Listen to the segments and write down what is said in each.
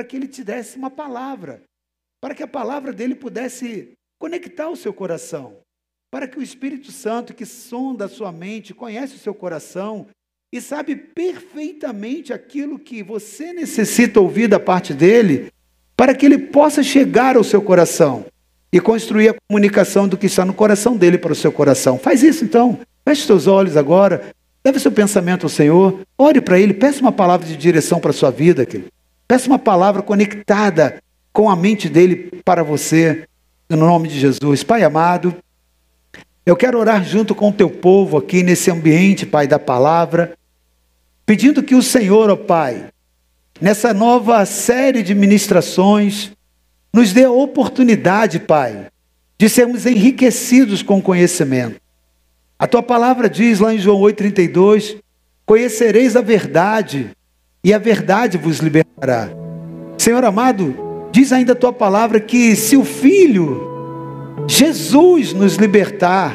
para que ele te desse uma palavra, para que a palavra dele pudesse conectar o seu coração, para que o Espírito Santo, que sonda a sua mente, conhece o seu coração e sabe perfeitamente aquilo que você necessita ouvir da parte dele, para que ele possa chegar ao seu coração e construir a comunicação do que está no coração dele para o seu coração. Faz isso então. Feche seus olhos agora. Leve seu pensamento ao Senhor. Ore para Ele. Peça uma palavra de direção para a sua vida. Querido. Peça uma palavra conectada com a mente dele para você. No nome de Jesus. Pai amado, eu quero orar junto com o teu povo aqui nesse ambiente, Pai, da palavra. Pedindo que o Senhor, ó Pai, nessa nova série de ministrações, nos dê a oportunidade, Pai, de sermos enriquecidos com conhecimento. A tua palavra diz lá em João 8,32: Conhecereis a verdade, e a verdade vos libertará. Senhor amado, diz ainda a tua palavra que se o Filho, Jesus, nos libertar,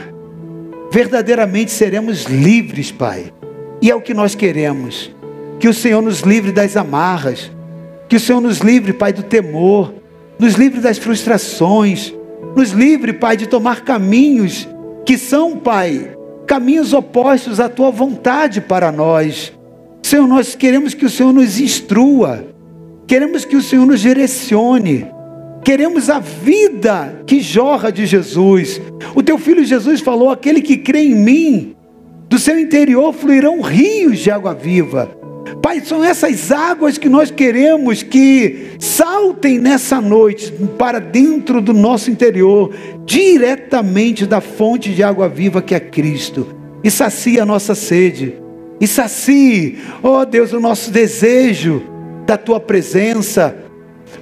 verdadeiramente seremos livres, Pai. E é o que nós queremos. Que o Senhor nos livre das amarras, que o Senhor nos livre, Pai, do temor, nos livre das frustrações, nos livre, Pai, de tomar caminhos que são, Pai, caminhos opostos à tua vontade para nós. Senhor, nós queremos que o Senhor nos instrua, queremos que o Senhor nos direcione, queremos a vida que jorra de Jesus. O teu filho Jesus falou: aquele que crê em mim, do seu interior fluirão rios de água viva. Pai, são essas águas que nós queremos que saltem nessa noite para dentro do nosso interior, diretamente da fonte de água viva que é Cristo, e sacia a nossa sede, e sacie, ó oh Deus, o nosso desejo da tua presença,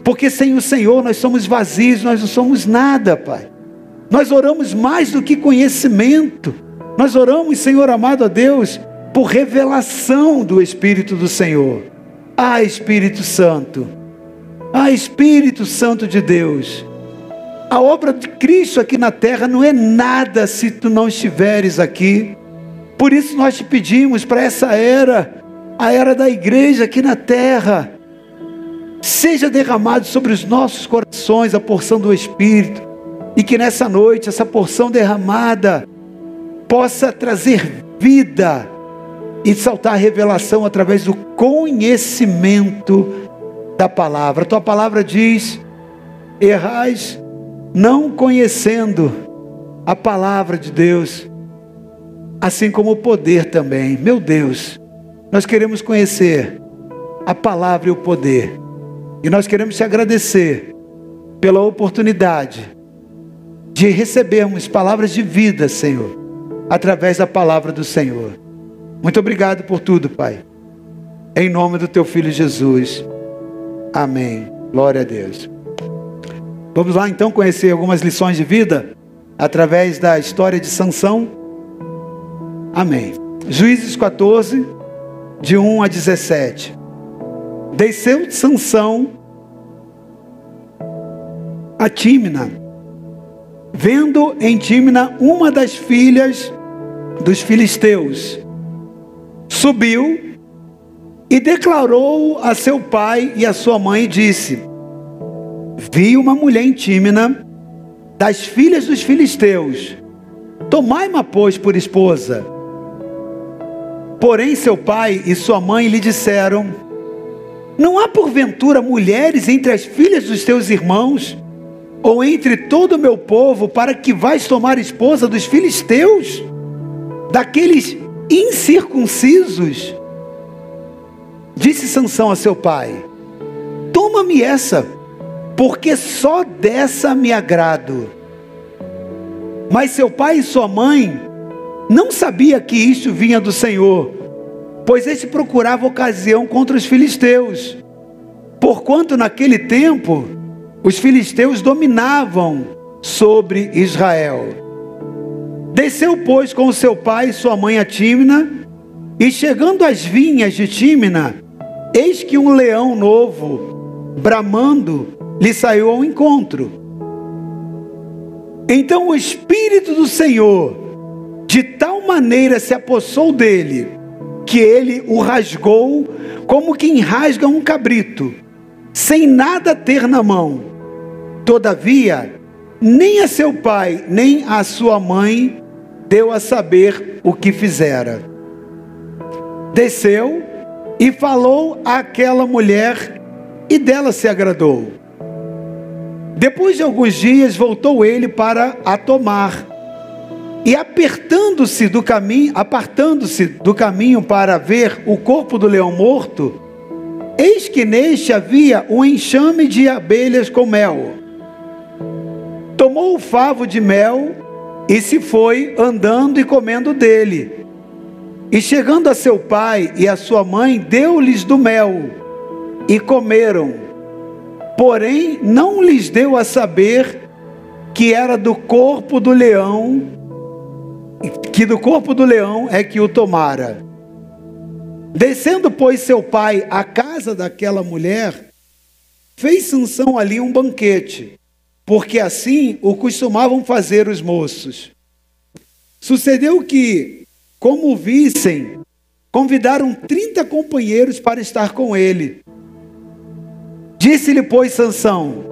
porque sem o Senhor nós somos vazios, nós não somos nada, Pai. Nós oramos mais do que conhecimento, nós oramos, Senhor amado a Deus, por revelação do Espírito do Senhor. Ah, Espírito Santo, ah, Espírito Santo de Deus, a obra de Cristo aqui na terra não é nada se tu não estiveres aqui. Por isso nós te pedimos para essa era, a era da igreja aqui na terra, seja derramado sobre os nossos corações a porção do Espírito, e que nessa noite essa porção derramada possa trazer vida e saltar a revelação através do conhecimento da palavra. A tua palavra diz: errais não conhecendo a palavra de Deus, assim como o poder também. Meu Deus, nós queremos conhecer a palavra e o poder, e nós queremos te agradecer pela oportunidade de recebermos palavras de vida, Senhor, através da palavra do Senhor. Muito obrigado por tudo, Pai. Em nome do teu filho Jesus. Amém. Glória a Deus. Vamos lá então conhecer algumas lições de vida através da história de Sansão. Amém. Juízes 14, de 1 a 17. Desceu Sansão a Tímina, vendo em Tímina uma das filhas dos filisteus subiu e declarou a seu pai e a sua mãe e disse: Vi uma mulher em Tímina das filhas dos filisteus. Tomai-ma, pois, por esposa. Porém, seu pai e sua mãe lhe disseram: Não há porventura mulheres entre as filhas dos teus irmãos, ou entre todo o meu povo, para que vais tomar esposa dos filisteus, daqueles incircuncisos. Disse Sansão a seu pai: Toma-me essa, porque só dessa me agrado. Mas seu pai e sua mãe não sabia que isto vinha do Senhor, pois este procurava ocasião contra os filisteus. Porquanto naquele tempo os filisteus dominavam sobre Israel. Desceu, pois, com seu pai e sua mãe a Tímina, e chegando às vinhas de Tímina, eis que um leão novo, bramando, lhe saiu ao encontro. Então o Espírito do Senhor, de tal maneira se apossou dele, que ele o rasgou como quem rasga um cabrito, sem nada ter na mão. Todavia, nem a seu pai, nem a sua mãe deu a saber o que fizera. Desceu e falou àquela mulher, e dela se agradou. Depois de alguns dias, voltou ele para a tomar. E apertando-se do caminho, apartando-se do caminho para ver o corpo do leão morto, eis que neste havia um enxame de abelhas com mel. Tomou o favo de mel e se foi andando e comendo dele. E chegando a seu pai e a sua mãe, deu-lhes do mel e comeram. Porém, não lhes deu a saber que era do corpo do leão, que do corpo do leão é que o tomara. Descendo, pois, seu pai à casa daquela mulher, fez Sansão ali um banquete, porque assim o costumavam fazer os moços. Sucedeu que como vissem, convidaram 30 companheiros para estar com ele. Disse-lhe, pois, Sansão: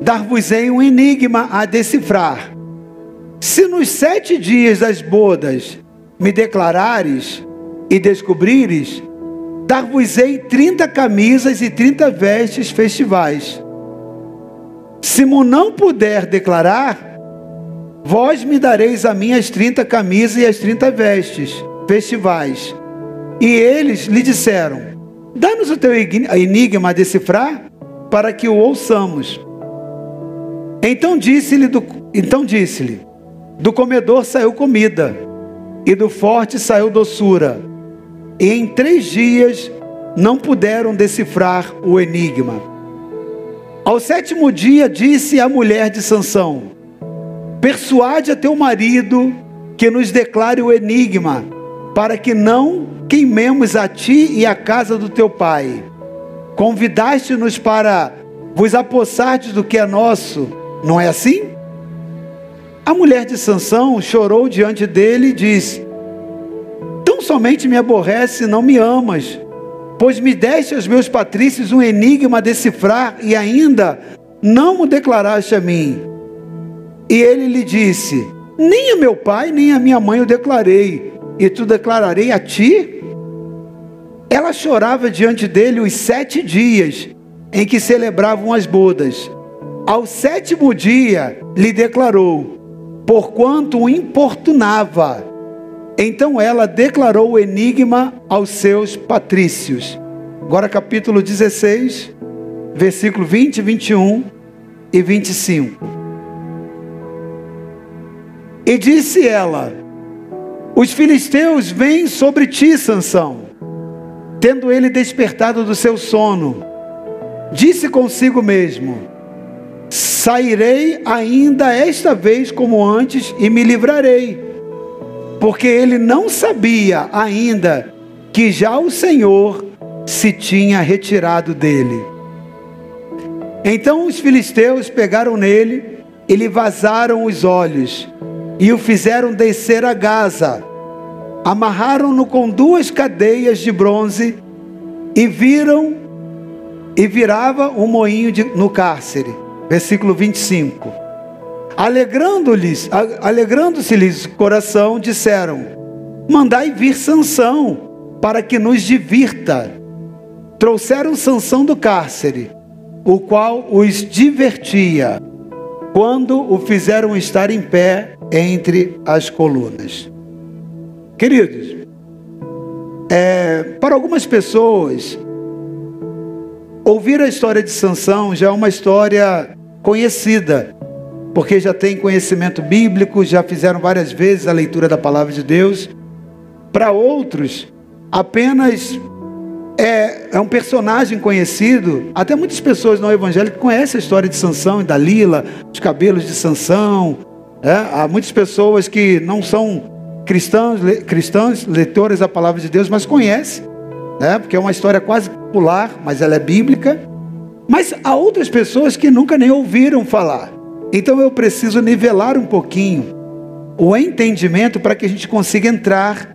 Dar-vos-ei um enigma a decifrar. Se nos sete dias das bodas me declarares e descobrires, dar-vos-ei trinta camisas e trinta vestes festivais. Se não puder declarar, Vós me dareis a mim as trinta camisas e as trinta vestes festivais. E eles lhe disseram: Dá-nos o teu enigma a decifrar, para que o ouçamos. Então disse-lhe: então disse-lhe: Do comedor saiu comida, e do forte saiu doçura. E em três dias não puderam decifrar o enigma. Ao sétimo dia disse a mulher de Sansão: Persuade a teu marido que nos declare o enigma, para que não queimemos a ti e a casa do teu pai. Convidaste-nos para vos apossardes do que é nosso, não é assim? A mulher de Sansão chorou diante dele e disse: Tão somente me aborrece, não me amas, pois me deste aos meus patrícios um enigma a decifrar e ainda não o declaraste a mim. E ele lhe disse: Nem a meu pai, nem a minha mãe eu declarei, e tu declararei a ti? Ela chorava diante dele os sete dias em que celebravam as bodas. Ao sétimo dia lhe declarou, porquanto o importunava. Então ela declarou o enigma aos seus patrícios. Agora, capítulo 16, versículo 20, 21 e 25. E disse ela: Os filisteus vêm sobre ti, Sansão. Tendo ele despertado do seu sono, disse consigo mesmo: Sairei ainda esta vez como antes e me livrarei. Porque ele não sabia ainda que já o Senhor se tinha retirado dele. Então os filisteus pegaram nele e lhe vazaram os olhos e o fizeram descer a Gaza. Amarraram-no com duas cadeias de bronze e viram e virava um moinho de, no cárcere. Versículo 25. Alegrando-lhes, alegrando-se-lhes o coração, disseram: Mandai vir Sansão, para que nos divirta. Trouxeram Sansão do cárcere, o qual os divertia, quando o fizeram estar em pé entre as colunas. Queridos, é, para algumas pessoas, ouvir a história de Sansão já é uma história conhecida, porque já tem conhecimento bíblico, já fizeram várias vezes a leitura da palavra de Deus. Para outros, apenas é, é, um personagem conhecido. Até muitas pessoas não evangélicas conhecem a história de Sansão e Dalila, os cabelos de Sansão, é, há muitas pessoas que não são cristãos, le, cristãs, leitores da palavra de Deus, mas conhecem, né? porque é uma história quase popular, mas ela é bíblica. Mas há outras pessoas que nunca nem ouviram falar. Então eu preciso nivelar um pouquinho o entendimento para que a gente consiga entrar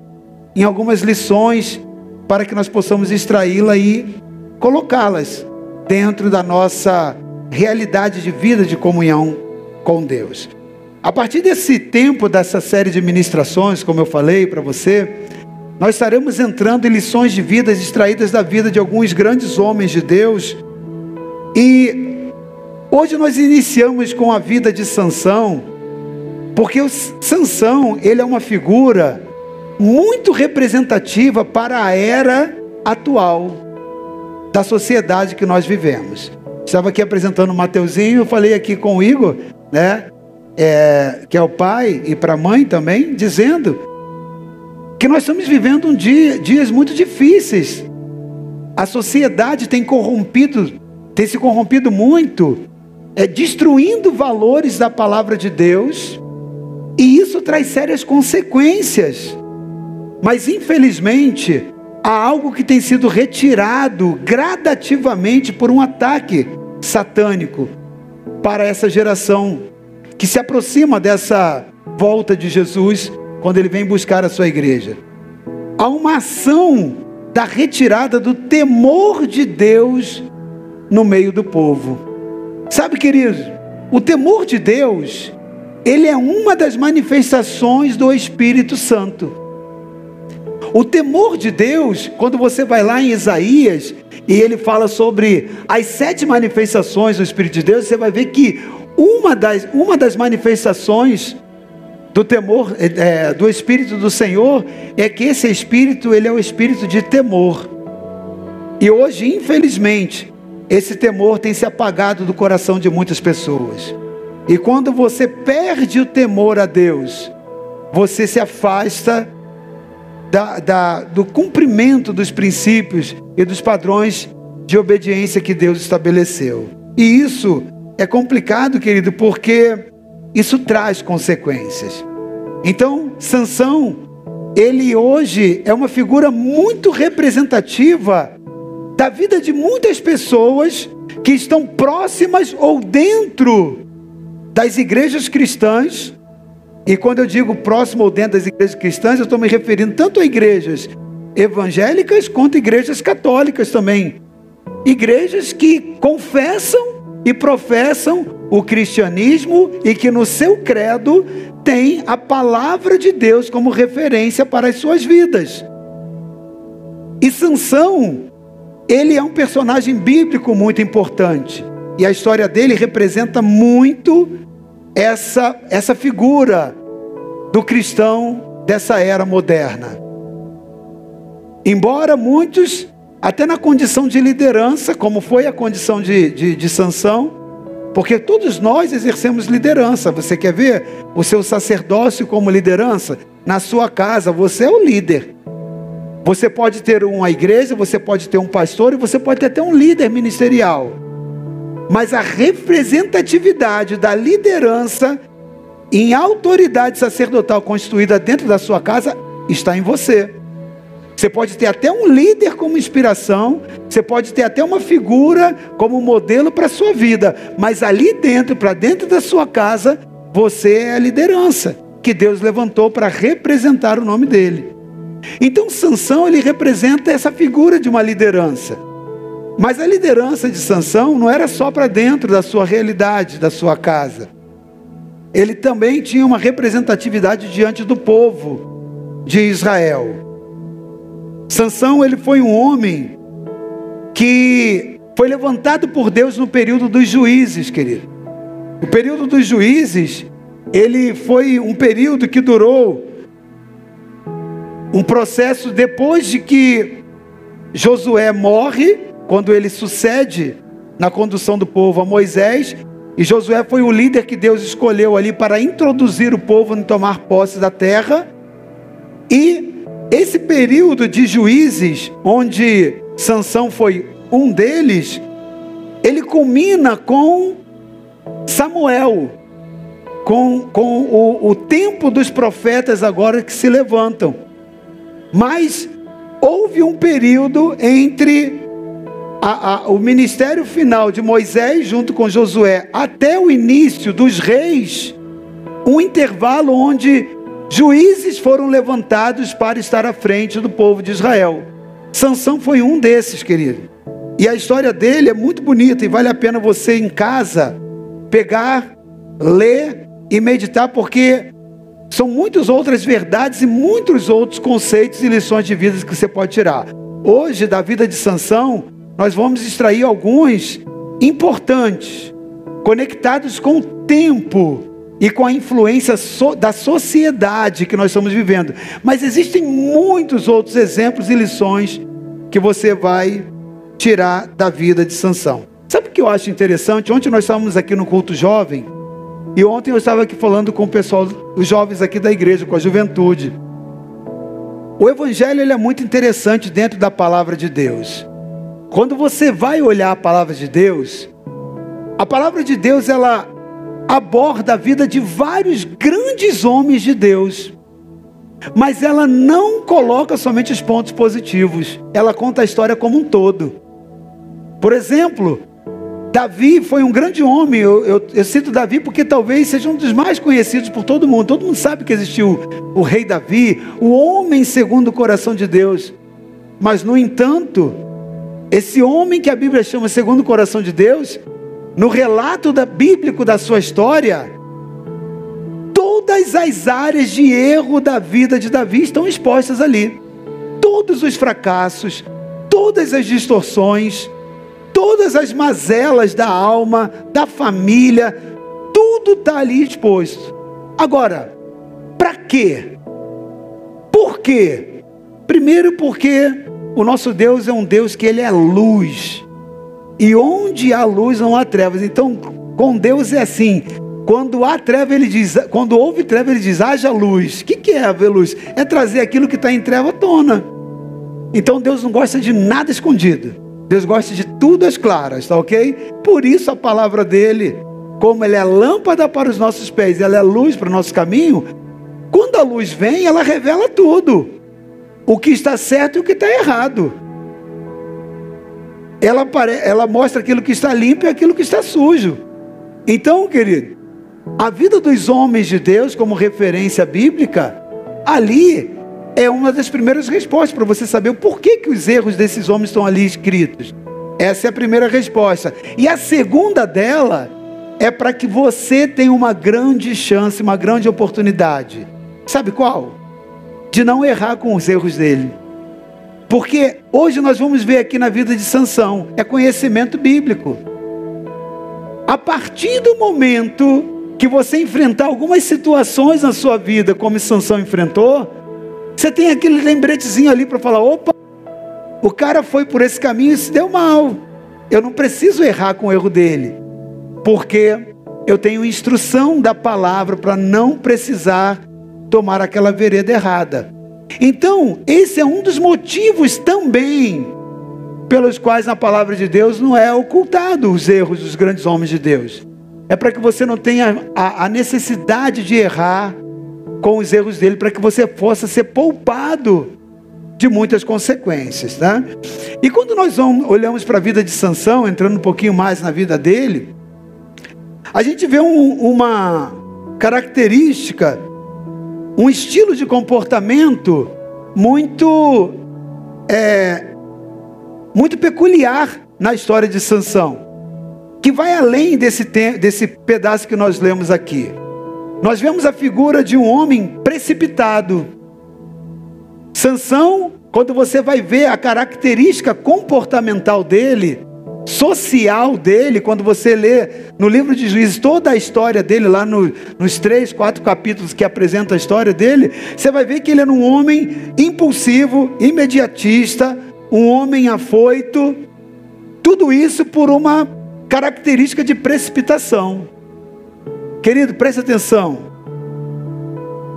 em algumas lições para que nós possamos extraí-la e colocá-las dentro da nossa realidade de vida de comunhão com Deus. A partir desse tempo, dessa série de ministrações, como eu falei para você, nós estaremos entrando em lições de vida extraídas da vida de alguns grandes homens de Deus. E hoje nós iniciamos com a vida de Sansão, porque o Sansão, ele é uma figura muito representativa para a era atual da sociedade que nós vivemos. Estava aqui apresentando o Mateuzinho, eu falei aqui com o Igor, né? É, que é o pai e para a mãe também, dizendo que nós estamos vivendo um dia, dias muito difíceis. A sociedade tem corrompido, tem se corrompido muito, é destruindo valores da palavra de Deus, e isso traz sérias consequências. Mas infelizmente, há algo que tem sido retirado gradativamente por um ataque satânico para essa geração que se aproxima dessa volta de Jesus quando ele vem buscar a sua igreja. Há uma ação da retirada do temor de Deus no meio do povo. Sabe, querido, o temor de Deus, ele é uma das manifestações do Espírito Santo. O temor de Deus, quando você vai lá em Isaías e ele fala sobre as sete manifestações do Espírito de Deus, você vai ver que uma das, uma das manifestações do temor é, do Espírito do Senhor é que esse Espírito ele é o Espírito de temor. E hoje, infelizmente, esse temor tem se apagado do coração de muitas pessoas. E quando você perde o temor a Deus, você se afasta da, da, do cumprimento dos princípios e dos padrões de obediência que Deus estabeleceu. E isso é complicado, querido, porque isso traz consequências. Então, Sansão, ele hoje é uma figura muito representativa da vida de muitas pessoas que estão próximas ou dentro das igrejas cristãs. E quando eu digo próximo ou dentro das igrejas cristãs, eu estou me referindo tanto a igrejas evangélicas quanto a igrejas católicas também. Igrejas que confessam e professam o cristianismo e que no seu credo tem a palavra de Deus como referência para as suas vidas. E Sansão, ele é um personagem bíblico muito importante. E a história dele representa muito essa, essa figura do cristão dessa era moderna. Embora muitos até na condição de liderança, como foi a condição de, de, de Sansão, porque todos nós exercemos liderança. Você quer ver o seu sacerdócio como liderança? Na sua casa, você é o líder. Você pode ter uma igreja, você pode ter um pastor e você pode ter até um líder ministerial. Mas a representatividade da liderança em autoridade sacerdotal constituída dentro da sua casa está em você. Você pode ter até um líder como inspiração, você pode ter até uma figura como modelo para a sua vida, mas ali dentro, para dentro da sua casa, você é a liderança que Deus levantou para representar o nome dele. Então Sansão ele representa essa figura de uma liderança. Mas a liderança de Sansão não era só para dentro da sua realidade, da sua casa. Ele também tinha uma representatividade diante do povo de Israel. Sansão, ele foi um homem que foi levantado por Deus no período dos juízes, querido. O período dos juízes, ele foi um período que durou um processo depois de que Josué morre, quando ele sucede na condução do povo a Moisés, e Josué foi o líder que Deus escolheu ali para introduzir o povo em tomar posse da terra. E esse período de juízes, onde Sansão foi um deles, ele culmina com Samuel, com, com o, o tempo dos profetas agora que se levantam. Mas houve um período entre a, a, o ministério final de Moisés junto com Josué até o início dos reis, um intervalo onde Juízes foram levantados para estar à frente do povo de Israel. Sansão foi um desses, querido. E a história dele é muito bonita e vale a pena você em casa pegar, ler e meditar, porque são muitas outras verdades e muitos outros conceitos e lições de vida que você pode tirar. Hoje, da vida de Sansão, nós vamos extrair alguns importantes, conectados com o tempo e com a influência so, da sociedade que nós estamos vivendo. Mas existem muitos outros exemplos e lições que você vai tirar da vida de Sansão. Sabe o que eu acho interessante? Ontem nós estávamos aqui no culto jovem e ontem eu estava aqui falando com o pessoal, os jovens aqui da igreja, com a juventude. O evangelho ele é muito interessante dentro da palavra de Deus. Quando você vai olhar a palavra de Deus, a palavra de Deus ela aborda a vida de vários grandes homens de Deus. Mas ela não coloca somente os pontos positivos, ela conta a história como um todo. Por exemplo, Davi foi um grande homem. Eu, eu, eu, cito Davi porque talvez seja um dos mais conhecidos por todo mundo. Todo mundo sabe que existiu o, o rei Davi, o homem segundo o coração de Deus. Mas, no entanto, esse homem que a Bíblia chama segundo o coração de Deus, no relato da, bíblico da sua história, todas as áreas de erro da vida de Davi estão expostas ali. Todos os fracassos, todas as distorções, todas as mazelas da alma, da família, tudo está ali exposto. Agora, para quê? Por quê? Primeiro porque o nosso Deus é um Deus que ele é luz. E onde há luz não há trevas. Então, com Deus é assim. Quando há treva, ele diz, quando houve treva, ele diz: haja luz. O que, que é haver luz? É trazer aquilo que está em treva à tona. Então Deus não gosta de nada escondido. Deus gosta de tudo às claras, tá ok? Por isso a palavra dele, como ele é lâmpada para os nossos pés, ela é luz para o nosso caminho. Quando a luz vem, ela revela tudo o que está certo e o que está errado. Ela, ela mostra aquilo que está limpo e aquilo que está sujo. Então, querido, a vida dos homens de Deus, como referência bíblica, ali é uma das primeiras respostas para você saber o porquê que os erros desses homens estão ali escritos. Essa é a primeira resposta. E a segunda dela é para que você tenha uma grande chance, uma grande oportunidade. Sabe qual? de não errar com os erros dele. Porque hoje nós vamos ver aqui na vida de Sansão, é conhecimento bíblico. A partir do momento que você enfrentar algumas situações na sua vida, como Sansão enfrentou, você tem aquele lembretezinho ali para falar: opa, o cara foi por esse caminho e se deu mal. Eu não preciso errar com o erro dele, porque eu tenho instrução da palavra para não precisar tomar aquela vereda errada. Então, esse é um dos motivos também pelos quais na palavra de Deus não é ocultado os erros dos grandes homens de Deus. É para que você não tenha a, a necessidade de errar com os erros dele, para que você possa ser poupado de muitas consequências, né? E quando nós vamos, olhamos para a vida de Sansão, entrando um pouquinho mais na vida dele, a gente vê um, uma característica um estilo de comportamento muito é, muito peculiar na história de Sansão, que vai além desse, desse pedaço que nós lemos aqui. Nós vemos a figura de um homem precipitado. Sansão, quando você vai ver a característica comportamental dele, social dele, quando você lê no livro de Juízes toda a história dele, lá no, nos três, quatro capítulos que apresenta a história dele, você vai ver que ele era um homem impulsivo, imediatista, um homem afoito, tudo isso por uma característica de precipitação. Querido, preste atenção.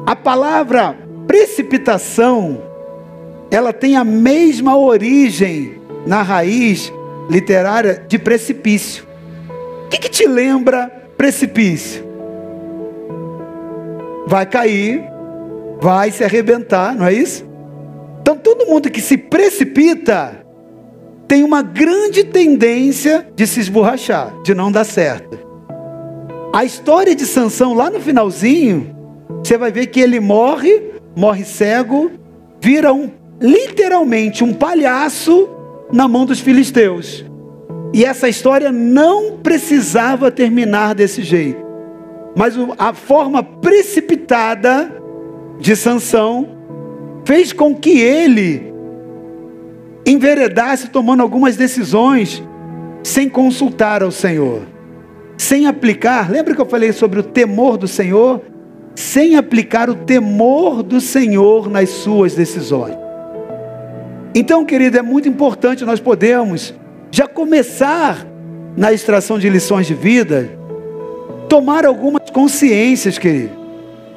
A palavra precipitação, ela tem a mesma origem na raiz literária de precipício. O que, que te lembra precipício? Vai cair, vai se arrebentar, não é isso? Então todo mundo que se precipita tem uma grande tendência de se esborrachar, de não dar certo. A história de Sansão lá no finalzinho, você vai ver que ele morre, morre cego, vira um literalmente um palhaço na mão dos filisteus. E essa história não precisava terminar desse jeito. Mas a forma precipitada de Sansão fez com que ele enveredasse tomando algumas decisões sem consultar ao Senhor, sem aplicar. Lembra que eu falei sobre o temor do Senhor? Sem aplicar o temor do Senhor nas suas decisões. Então, querido, é muito importante nós podermos já começar na extração de lições de vida, tomar algumas consciências, querido,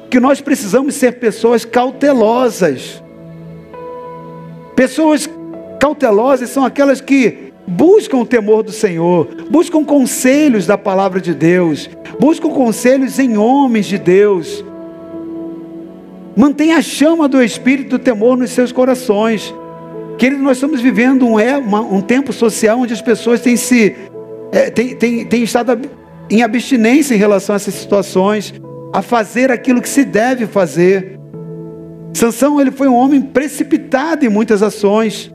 que nós precisamos ser pessoas cautelosas. Pessoas cautelosas são aquelas que buscam o temor do Senhor, buscam conselhos da palavra de Deus, buscam conselhos em homens de Deus. Mantenha a chama do Espírito do temor nos seus corações. Querido, nós estamos vivendo um, é, uma, um tempo social onde as pessoas têm, se, é, têm, têm, têm estado em abstinência em relação a essas situações, a fazer aquilo que se deve fazer. Sansão ele foi um homem precipitado em muitas ações.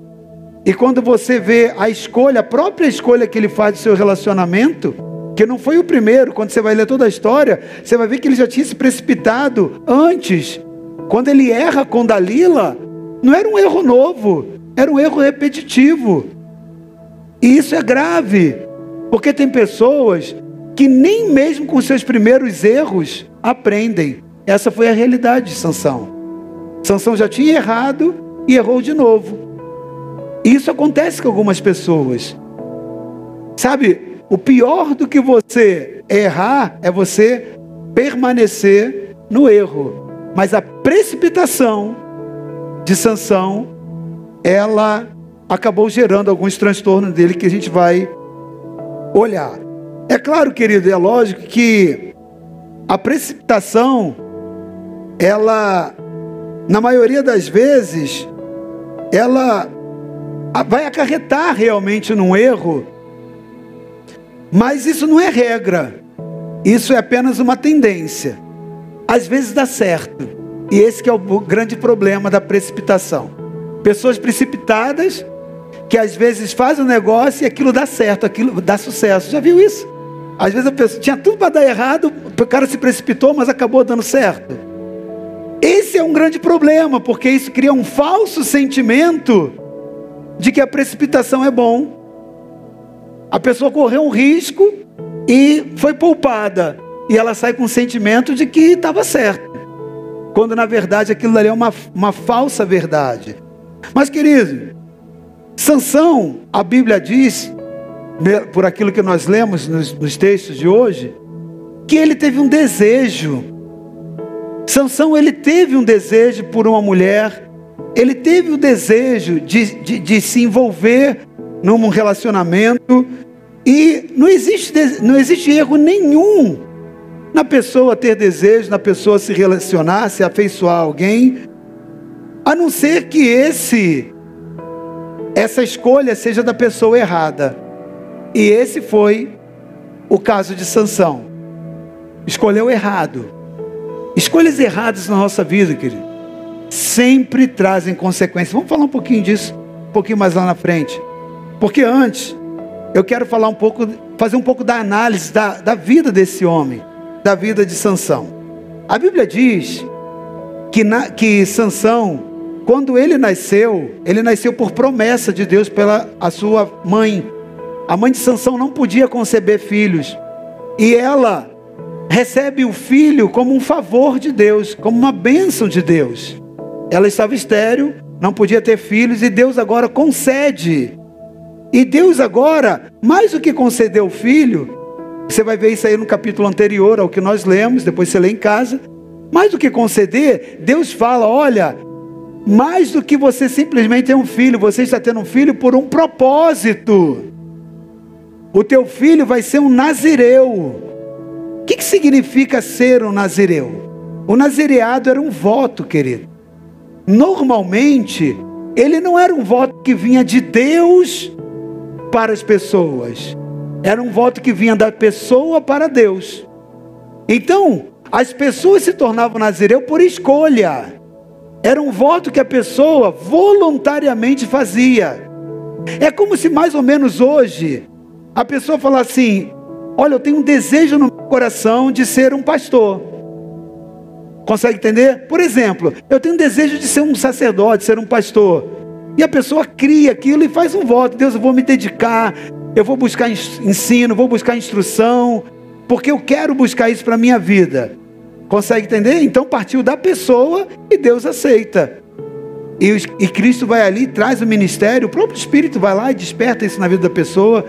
E quando você vê a escolha, a própria escolha que ele faz do seu relacionamento, que não foi o primeiro, quando você vai ler toda a história, você vai ver que ele já tinha se precipitado antes. Quando ele erra com Dalila, não era um erro novo, era um erro repetitivo. E isso é grave, porque tem pessoas que nem mesmo com seus primeiros erros aprendem. Essa foi a realidade de Sansão. Sansão já tinha errado e errou de novo. E isso acontece com algumas pessoas. Sabe, o pior do que você errar é você permanecer no erro. Mas a precipitação de Sansão ela acabou gerando alguns transtornos dele que a gente vai olhar. É claro, querido, é lógico que a precipitação, ela, na maioria das vezes, ela vai acarretar realmente num erro, mas isso não é regra, isso é apenas uma tendência. Às vezes dá certo, e esse é o grande problema da precipitação. Pessoas precipitadas que às vezes fazem um negócio e aquilo dá certo, aquilo dá sucesso. Já viu isso? Às vezes a pessoa tinha tudo para dar errado, o cara se precipitou, mas acabou dando certo. Esse é um grande problema, porque isso cria um falso sentimento de que a precipitação é bom. A pessoa correu um risco e foi poupada. E ela sai com o sentimento de que estava certo. Quando na verdade aquilo ali é uma, uma falsa verdade. Mas, querido, Sansão, a Bíblia diz, por aquilo que nós lemos nos, nos textos de hoje, que ele teve um desejo. Sansão, ele teve um desejo por uma mulher, ele teve o desejo de, de, de se envolver num relacionamento, e não existe, não existe erro nenhum na pessoa ter desejo, na pessoa se relacionar, se afeiçoar a alguém, a não ser que esse essa escolha seja da pessoa errada. E esse foi o caso de Sansão. Escolheu errado. Escolhas erradas na nossa vida, querido, sempre trazem consequências. Vamos falar um pouquinho disso, um pouquinho mais lá na frente. Porque antes, eu quero falar um pouco, fazer um pouco da análise da, da vida desse homem, da vida de Sansão. A Bíblia diz que, na, que Sansão quando ele nasceu, ele nasceu por promessa de Deus pela a sua mãe. A mãe de Sansão não podia conceber filhos. E ela recebe o filho como um favor de Deus, como uma bênção de Deus. Ela estava estéril, não podia ter filhos, e Deus agora concede. E Deus agora, mais do que conceder o filho, você vai ver isso aí no capítulo anterior ao que nós lemos, depois você lê em casa. Mais do que conceder, Deus fala: olha, mais do que você simplesmente ter um filho, você está tendo um filho por um propósito. O teu filho vai ser um nazireu. O que, que significa ser um nazireu? O nazireado era um voto, querido. Normalmente, ele não era um voto que vinha de Deus para as pessoas. Era um voto que vinha da pessoa para Deus. Então, as pessoas se tornavam nazireu por escolha. Era um voto que a pessoa voluntariamente fazia. É como se mais ou menos hoje a pessoa falar assim: Olha, eu tenho um desejo no meu coração de ser um pastor. Consegue entender? Por exemplo, eu tenho um desejo de ser um sacerdote, ser um pastor. E a pessoa cria aquilo e faz um voto: Deus, eu vou me dedicar, eu vou buscar ensino, vou buscar instrução, porque eu quero buscar isso para a minha vida. Consegue entender? Então partiu da pessoa e Deus aceita. E, e Cristo vai ali, traz o ministério, o próprio Espírito vai lá e desperta isso na vida da pessoa.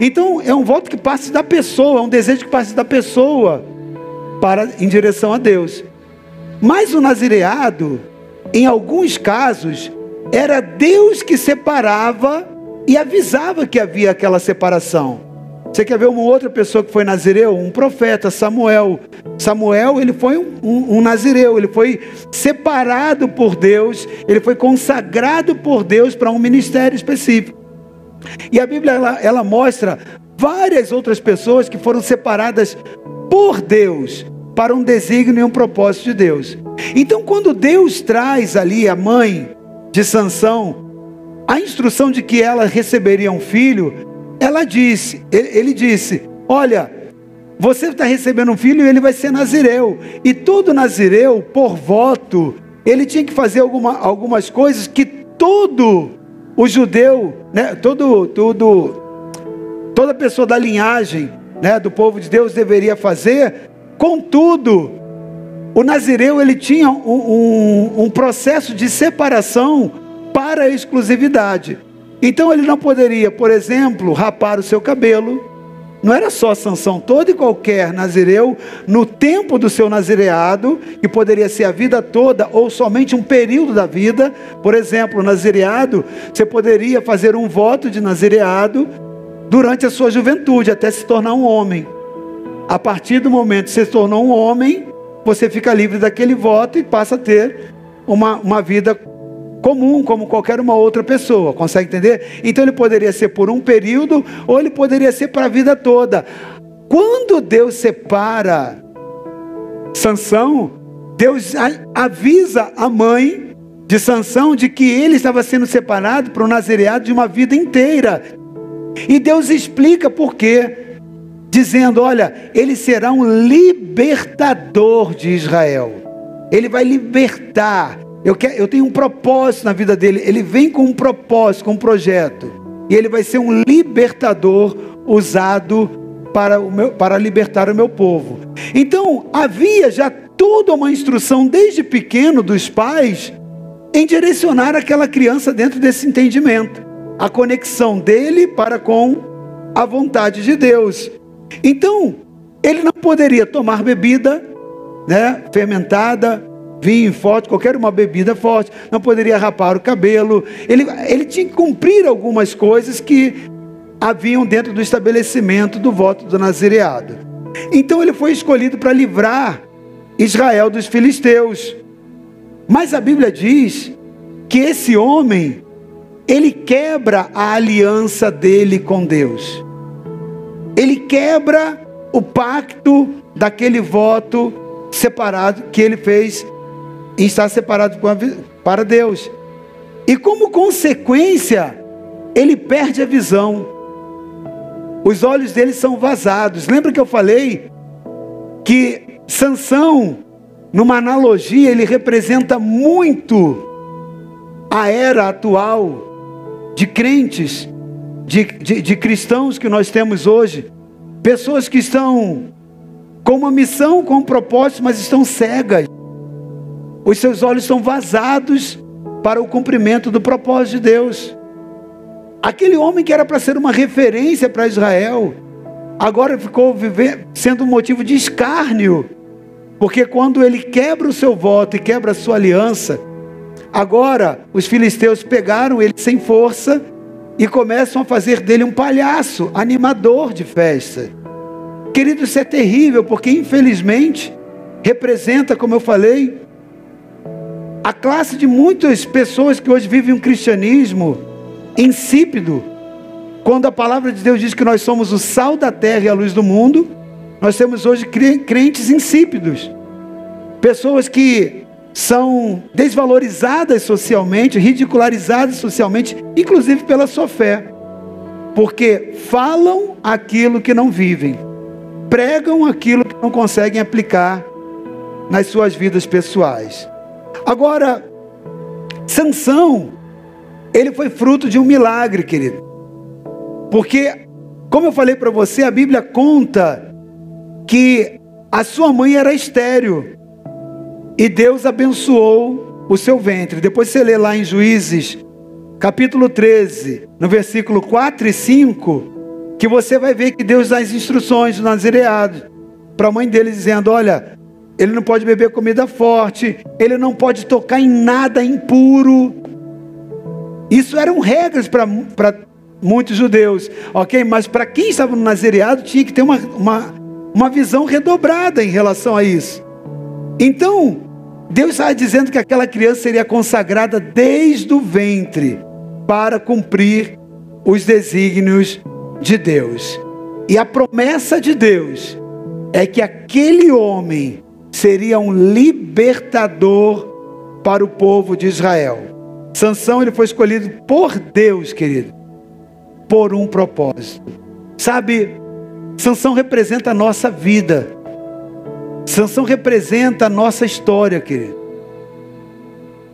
Então é um voto que passe da pessoa, é um desejo que passe da pessoa para em direção a Deus. Mas o nazireado, em alguns casos, era Deus que separava e avisava que havia aquela separação. Você quer ver uma outra pessoa que foi nazireu? Um profeta, Samuel. Samuel, ele foi um, um, um, nazireu, ele foi separado por Deus, ele foi consagrado por Deus para um ministério específico. E a Bíblia ela, ela mostra várias outras pessoas que foram separadas por Deus para um desígnio e um propósito de Deus. Então, quando Deus traz ali a mãe de Sansão, a instrução de que ela receberia um filho, ela disse, ele disse: Olha, você está recebendo um filho e ele vai ser nazireu. E todo nazireu, por voto, ele tinha que fazer alguma, algumas coisas que todo o judeu, né, todo, todo, toda pessoa da linhagem né, do povo de Deus deveria fazer. Contudo, o nazireu ele tinha um, um, um processo de separação para a exclusividade. Então ele não poderia, por exemplo, rapar o seu cabelo, não era só sanção, todo e qualquer nazireu, no tempo do seu nazireado, que poderia ser a vida toda ou somente um período da vida, por exemplo, nazireado, você poderia fazer um voto de nazireado durante a sua juventude, até se tornar um homem. A partir do momento que você se tornou um homem, você fica livre daquele voto e passa a ter uma, uma vida comum, como qualquer uma outra pessoa, consegue entender? Então ele poderia ser por um período, ou ele poderia ser para a vida toda. Quando Deus separa Sansão, Deus avisa a mãe de Sansão de que ele estava sendo separado para o nazireado de uma vida inteira. E Deus explica por quê, dizendo: olha, ele será um libertador de Israel. Ele vai libertar, eu, quero, eu tenho um propósito na vida dele. Ele vem com um propósito, com um projeto. E ele vai ser um libertador usado para, o meu, para libertar o meu povo. Então, havia já toda uma instrução desde pequeno dos pais em direcionar aquela criança dentro desse entendimento. A conexão dele para com a vontade de Deus. Então, ele não poderia tomar bebida né, fermentada, vinho forte, qualquer uma bebida forte, não poderia rapar o cabelo. Ele, ele tinha que cumprir algumas coisas que haviam dentro do estabelecimento do voto do nazireado. Então ele foi escolhido para livrar Israel dos filisteus. Mas a Bíblia diz que esse homem, ele quebra a aliança dele com Deus. Ele quebra o pacto daquele voto separado que ele fez e está separado para Deus. E como consequência, ele perde a visão. Os olhos dele são vazados. Lembra que eu falei que Sansão, numa analogia, ele representa muito a era atual de crentes, de, de, de cristãos que nós temos hoje. Pessoas que estão com uma missão, com um propósito, mas estão cegas os seus olhos são vazados para o cumprimento do propósito de Deus. Aquele homem que era para ser uma referência para Israel, agora ficou viver, sendo um motivo de escárnio, porque quando ele quebra o seu voto e quebra a sua aliança, agora os filisteus pegaram ele sem força e começam a fazer dele um palhaço, animador de festa. Querido, isso é terrível, porque infelizmente representa, como eu falei, a classe de muitas pessoas que hoje vivem um cristianismo insípido, quando a palavra de Deus diz que nós somos o sal da terra e a luz do mundo, nós temos hoje crentes insípidos, pessoas que são desvalorizadas socialmente, ridicularizadas socialmente, inclusive pela sua fé. porque falam aquilo que não vivem, pregam aquilo que não conseguem aplicar nas suas vidas pessoais. Agora, Sansão, ele foi fruto de um milagre, querido. Porque, como eu falei para você, a Bíblia conta que a sua mãe era estéreo e Deus abençoou o seu ventre. Depois você lê lá em Juízes, capítulo 13, no versículo 4 e 5, que você vai ver que Deus dá as instruções do nazireado para a mãe dele, dizendo: Olha, ele não pode beber comida forte, ele não pode tocar em nada impuro. Isso eram regras para muitos judeus, ok? Mas para quem estava no nazireado tinha que ter uma, uma, uma visão redobrada em relação a isso. Então, Deus estava dizendo que aquela criança seria consagrada desde o ventre para cumprir os desígnios de Deus. E a promessa de Deus é que aquele homem seria um libertador para o povo de Israel. Sansão ele foi escolhido por Deus, querido, por um propósito. Sabe, Sansão representa a nossa vida. Sansão representa a nossa história, querido.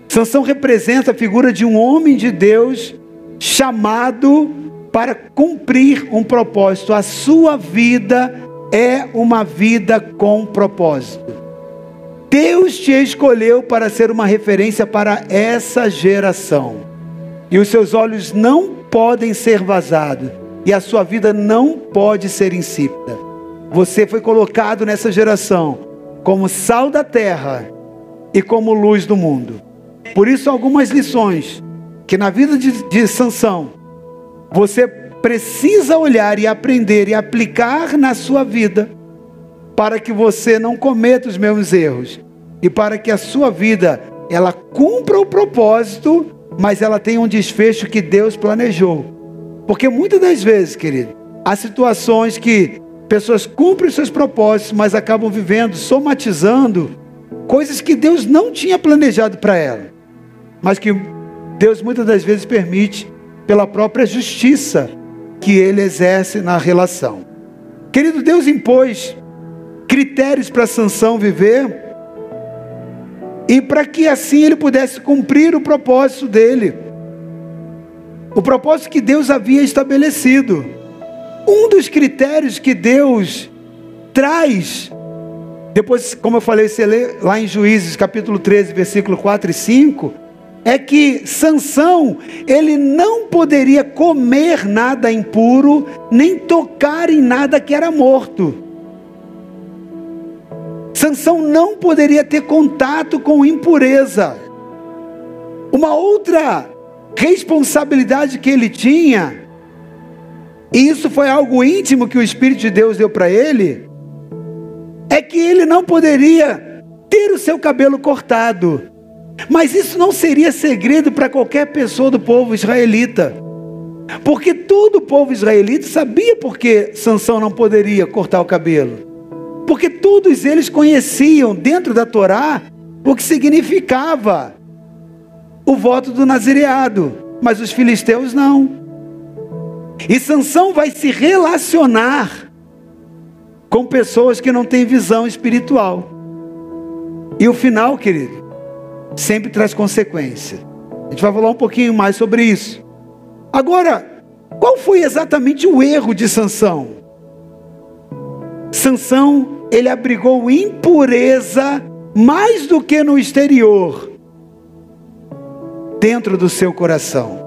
Sansão representa a figura de um homem de Deus chamado para cumprir um propósito. A sua vida é uma vida com propósito. Deus te escolheu para ser uma referência para essa geração. E os seus olhos não podem ser vazados. E a sua vida não pode ser insípida. Você foi colocado nessa geração como sal da terra e como luz do mundo. Por isso, algumas lições que na vida de, de Sansão você precisa olhar e aprender e aplicar na sua vida para que você não cometa os mesmos erros e para que a sua vida ela cumpra o propósito, mas ela tenha um desfecho que Deus planejou. Porque muitas das vezes, querido, há situações que pessoas cumprem seus propósitos, mas acabam vivendo, somatizando coisas que Deus não tinha planejado para ela, mas que Deus muitas das vezes permite pela própria justiça que ele exerce na relação. Querido, Deus impôs critérios para Sansão viver e para que assim ele pudesse cumprir o propósito dele. O propósito que Deus havia estabelecido. Um dos critérios que Deus traz, depois, como eu falei, você lê lá em Juízes capítulo 13, versículo 4 e 5, é que Sansão, ele não poderia comer nada impuro, nem tocar em nada que era morto. Sansão não poderia ter contato com impureza. Uma outra responsabilidade que ele tinha, e isso foi algo íntimo que o Espírito de Deus deu para ele, é que ele não poderia ter o seu cabelo cortado. Mas isso não seria segredo para qualquer pessoa do povo israelita. Porque todo o povo israelita sabia porque Sansão não poderia cortar o cabelo. Porque todos eles conheciam dentro da Torá o que significava o voto do nazireado, mas os filisteus não. E Sansão vai se relacionar com pessoas que não têm visão espiritual. E o final, querido, sempre traz consequência. A gente vai falar um pouquinho mais sobre isso. Agora, qual foi exatamente o erro de Sansão? Sansão, ele abrigou impureza mais do que no exterior, dentro do seu coração.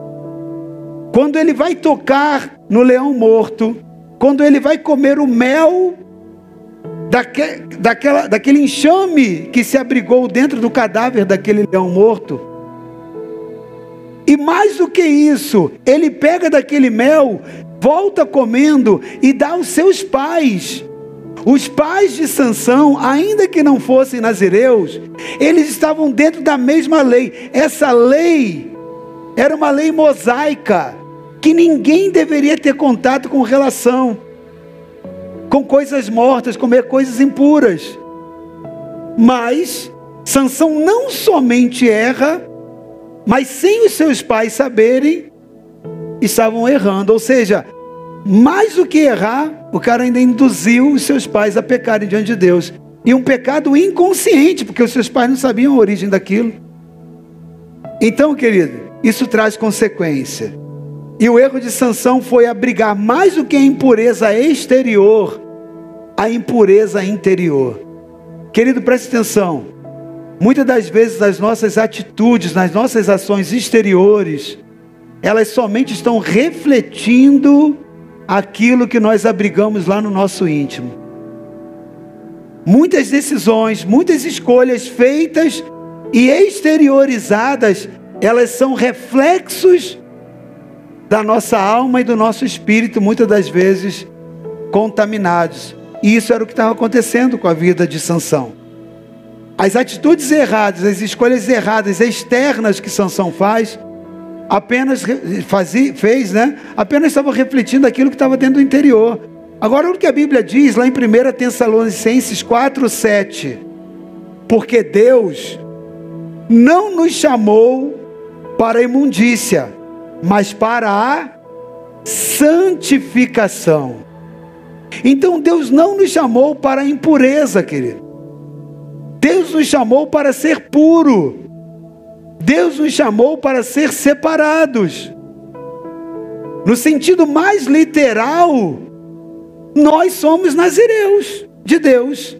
Quando ele vai tocar no leão morto, quando ele vai comer o mel daque, daquela, daquele enxame que se abrigou dentro do cadáver daquele leão morto. E mais do que isso, ele pega daquele mel, volta comendo e dá aos seus pais. Os pais de Sansão, ainda que não fossem nazireus, eles estavam dentro da mesma lei. Essa lei era uma lei mosaica que ninguém deveria ter contato com relação com coisas mortas, comer coisas impuras. Mas Sansão não somente erra, mas sem os seus pais saberem, estavam errando. Ou seja, mais do que errar, o cara ainda induziu os seus pais a pecarem diante de Deus. E um pecado inconsciente, porque os seus pais não sabiam a origem daquilo. Então, querido, isso traz consequência. E o erro de Sansão foi abrigar mais do que a impureza exterior, a impureza interior. Querido, preste atenção. Muitas das vezes as nossas atitudes, nas nossas ações exteriores, elas somente estão refletindo aquilo que nós abrigamos lá no nosso íntimo. Muitas decisões, muitas escolhas feitas e exteriorizadas, elas são reflexos da nossa alma e do nosso espírito, muitas das vezes contaminados. E isso era o que estava acontecendo com a vida de Sansão. As atitudes erradas, as escolhas erradas externas que Sansão faz, apenas fazia, fez, né? Apenas estava refletindo aquilo que estava dentro do interior. Agora, o que a Bíblia diz lá em 1 Tessalonicenses 4, 7. Porque Deus não nos chamou para a imundícia, mas para a santificação. Então Deus não nos chamou para a impureza, querido. Deus nos chamou para ser puro. Deus nos chamou para ser separados. No sentido mais literal, nós somos nazireus de Deus.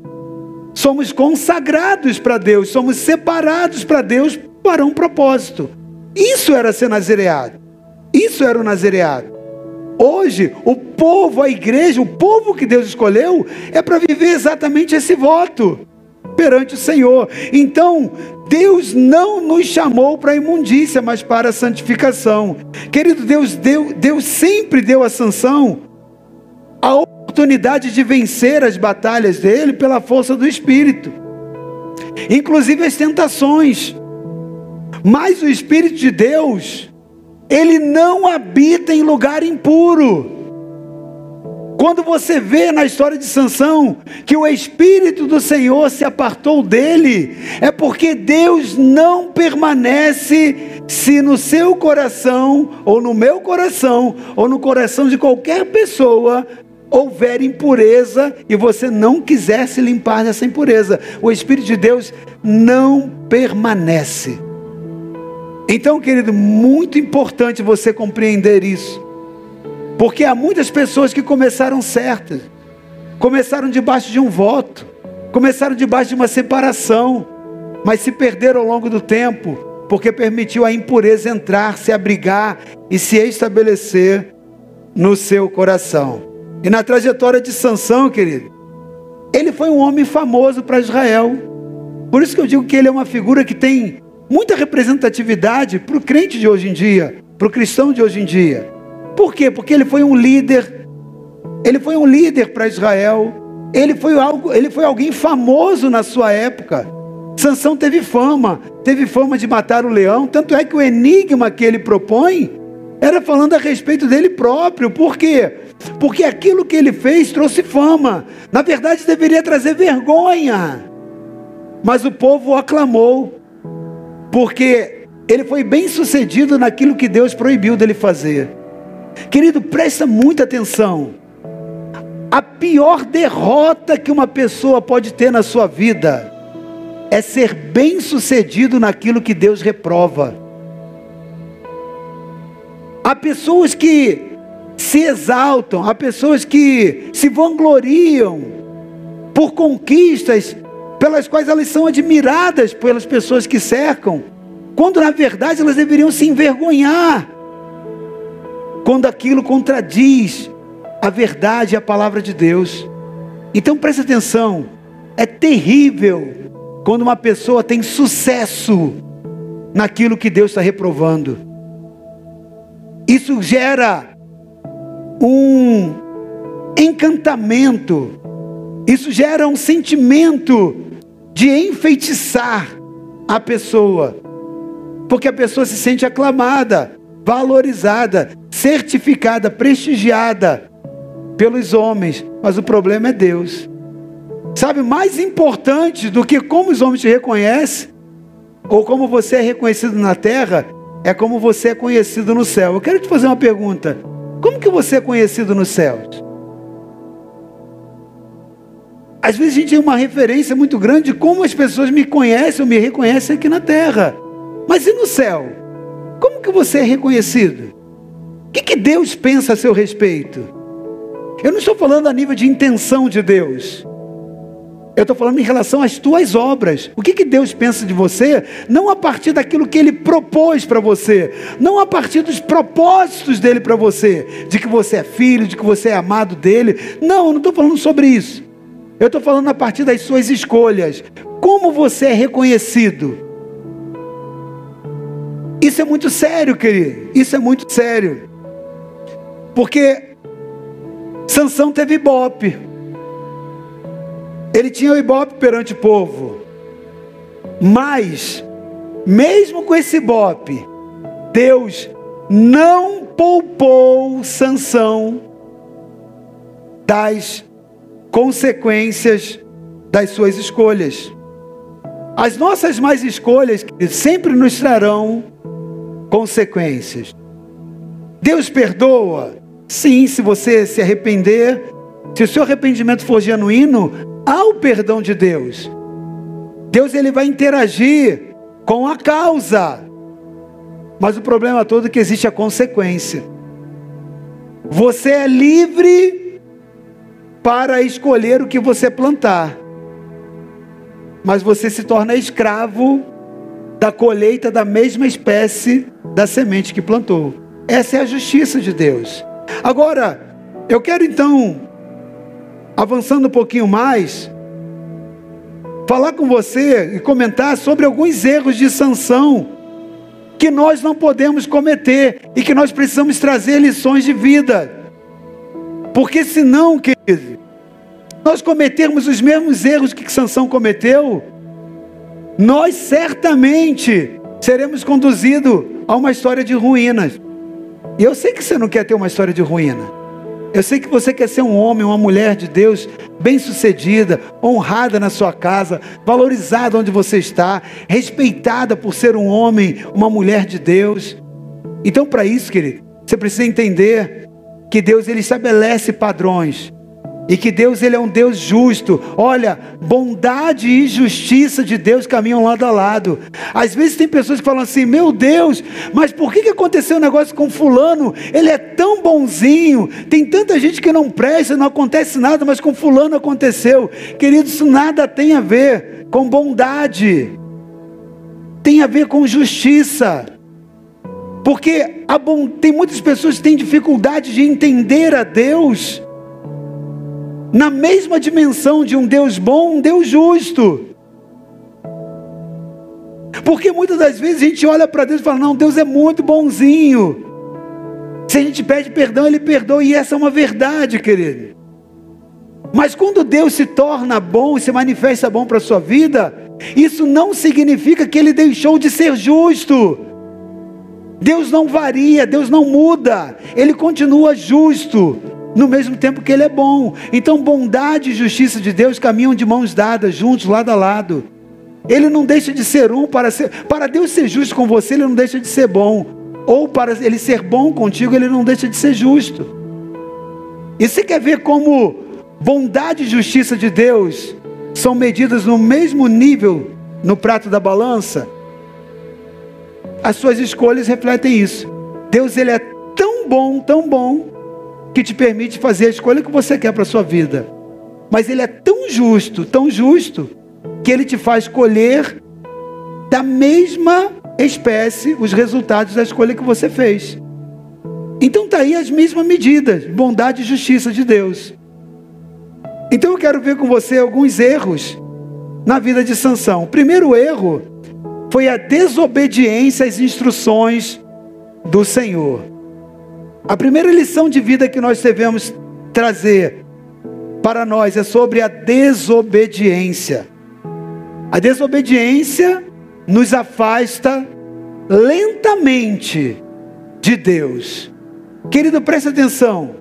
Somos consagrados para Deus, somos separados para Deus para um propósito. Isso era ser nazireado. Isso era o nazireado. Hoje, o povo, a igreja, o povo que Deus escolheu, é para viver exatamente esse voto perante o Senhor. Então, Deus não nos chamou para a imundícia, mas para a santificação. Querido Deus, deu, Deus sempre deu a sanção, a oportunidade de vencer as batalhas dele pela força do Espírito, inclusive as tentações. Mas o Espírito de Deus, ele não habita em lugar impuro. Quando você vê na história de Sansão que o espírito do Senhor se apartou dele, é porque Deus não permanece se no seu coração, ou no meu coração, ou no coração de qualquer pessoa houver impureza e você não quiser se limpar dessa impureza. O espírito de Deus não permanece. Então, querido, muito importante você compreender isso. Porque há muitas pessoas que começaram certas, começaram debaixo de um voto, começaram debaixo de uma separação, mas se perderam ao longo do tempo, porque permitiu a impureza entrar, se abrigar e se estabelecer no seu coração. E na trajetória de Sansão, querido, ele foi um homem famoso para Israel. Por isso que eu digo que ele é uma figura que tem muita representatividade para o crente de hoje em dia, para o cristão de hoje em dia. Por quê? Porque ele foi um líder, ele foi um líder para Israel, ele foi, algo, ele foi alguém famoso na sua época. Sansão teve fama, teve fama de matar o leão, tanto é que o enigma que ele propõe era falando a respeito dele próprio. Por quê? Porque aquilo que ele fez trouxe fama. Na verdade, deveria trazer vergonha. Mas o povo o aclamou, porque ele foi bem sucedido naquilo que Deus proibiu dele fazer. Querido, presta muita atenção. A pior derrota que uma pessoa pode ter na sua vida é ser bem sucedido naquilo que Deus reprova. Há pessoas que se exaltam, há pessoas que se vangloriam por conquistas pelas quais elas são admiradas pelas pessoas que cercam, quando na verdade elas deveriam se envergonhar quando aquilo contradiz a verdade e a palavra de Deus. Então preste atenção, é terrível quando uma pessoa tem sucesso naquilo que Deus está reprovando. Isso gera um encantamento, isso gera um sentimento de enfeitiçar a pessoa, porque a pessoa se sente aclamada, valorizada, certificada, prestigiada pelos homens, mas o problema é Deus. Sabe, mais importante do que como os homens te reconhecem, ou como você é reconhecido na terra, é como você é conhecido no céu. Eu quero te fazer uma pergunta: Como que você é conhecido nos céus? Às vezes a gente tem uma referência muito grande de como as pessoas me conhecem ou me reconhecem aqui na terra. Mas e no céu? Como que você é reconhecido? O que, que Deus pensa a seu respeito? Eu não estou falando a nível de intenção de Deus. Eu estou falando em relação às tuas obras. O que, que Deus pensa de você? Não a partir daquilo que Ele propôs para você, não a partir dos propósitos dele para você, de que você é filho, de que você é amado dele. Não, eu não estou falando sobre isso. Eu estou falando a partir das suas escolhas. Como você é reconhecido? Isso é muito sério, querido. Isso é muito sério. Porque Sansão teve ibope. Ele tinha o ibope perante o povo. Mas, mesmo com esse ibope, Deus não poupou Sansão das consequências das suas escolhas. As nossas mais escolhas sempre nos trarão consequências. Deus perdoa? Sim, se você se arrepender, se o seu arrependimento for genuíno, há o perdão de Deus. Deus ele vai interagir com a causa. Mas o problema todo é que existe a consequência. Você é livre para escolher o que você plantar. Mas você se torna escravo da colheita da mesma espécie da semente que plantou. Essa é a justiça de Deus. Agora, eu quero então, avançando um pouquinho mais, falar com você e comentar sobre alguns erros de sanção que nós não podemos cometer e que nós precisamos trazer lições de vida. Porque senão, querido, nós cometermos os mesmos erros que Sansão cometeu, nós certamente seremos conduzidos a uma história de ruínas. E eu sei que você não quer ter uma história de ruína. Eu sei que você quer ser um homem, uma mulher de Deus, bem-sucedida, honrada na sua casa, valorizada onde você está, respeitada por ser um homem, uma mulher de Deus. Então, para isso, querido, você precisa entender que Deus ele estabelece padrões e que Deus ele é um Deus justo. Olha, bondade e justiça de Deus caminham lado a lado. Às vezes tem pessoas que falam assim: "Meu Deus, mas por que que aconteceu um negócio com fulano? Ele é tão bonzinho. Tem tanta gente que não presta, não acontece nada, mas com fulano aconteceu". Querido, isso nada tem a ver com bondade. Tem a ver com justiça. Porque tem muitas pessoas que têm dificuldade de entender a Deus na mesma dimensão de um Deus bom, um Deus justo. Porque muitas das vezes a gente olha para Deus e fala: não, Deus é muito bonzinho. Se a gente pede perdão, Ele perdoa, e essa é uma verdade, querido. Mas quando Deus se torna bom se manifesta bom para a sua vida, isso não significa que Ele deixou de ser justo. Deus não varia, Deus não muda, Ele continua justo no mesmo tempo que Ele é bom. Então, bondade e justiça de Deus caminham de mãos dadas, juntos, lado a lado. Ele não deixa de ser um para ser, para Deus ser justo com você, Ele não deixa de ser bom. Ou para Ele ser bom contigo, Ele não deixa de ser justo. E você quer ver como bondade e justiça de Deus são medidas no mesmo nível no prato da balança? As suas escolhas refletem isso. Deus ele é tão bom, tão bom, que te permite fazer a escolha que você quer para a sua vida. Mas ele é tão justo, tão justo, que ele te faz colher da mesma espécie os resultados da escolha que você fez. Então está aí as mesmas medidas, bondade e justiça de Deus. Então eu quero ver com você alguns erros na vida de Sansão. O primeiro erro foi a desobediência às instruções do Senhor. A primeira lição de vida que nós devemos trazer para nós é sobre a desobediência. A desobediência nos afasta lentamente de Deus. Querido, preste atenção.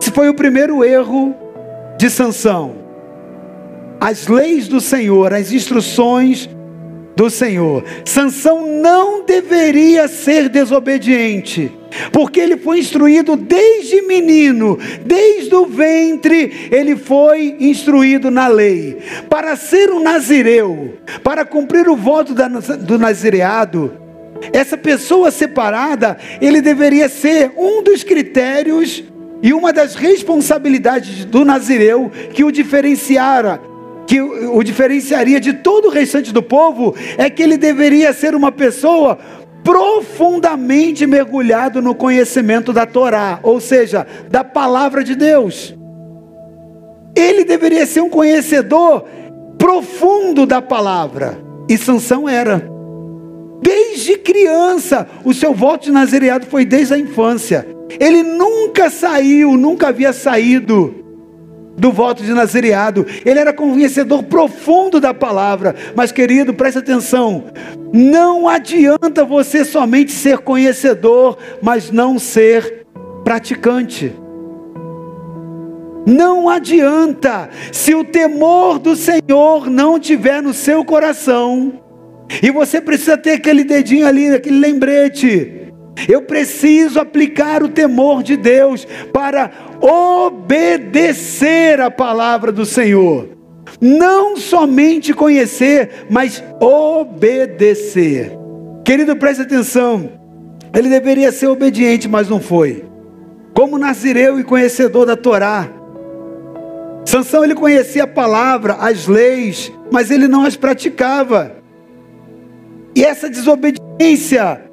Esse foi o primeiro erro de Sansão. As leis do Senhor, as instruções do Senhor. Sansão não deveria ser desobediente, porque ele foi instruído desde menino, desde o ventre, ele foi instruído na lei. Para ser um nazireu, para cumprir o voto do nazireado, essa pessoa separada, ele deveria ser um dos critérios e uma das responsabilidades do nazireu que o diferenciara que o diferenciaria de todo o restante do povo é que ele deveria ser uma pessoa profundamente mergulhado no conhecimento da Torá, ou seja, da palavra de Deus. Ele deveria ser um conhecedor profundo da palavra, e Sansão era. Desde criança, o seu voto de nazireado foi desde a infância. Ele nunca saiu, nunca havia saído do voto de nazireado. Ele era conhecedor profundo da palavra. Mas, querido, preste atenção: não adianta você somente ser conhecedor, mas não ser praticante. Não adianta, se o temor do Senhor não tiver no seu coração, e você precisa ter aquele dedinho ali, aquele lembrete. Eu preciso aplicar o temor de Deus para obedecer a palavra do Senhor. Não somente conhecer, mas obedecer. Querido, preste atenção. Ele deveria ser obediente, mas não foi. Como nazireu e conhecedor da Torá. Sansão ele conhecia a palavra, as leis, mas ele não as praticava. E essa desobediência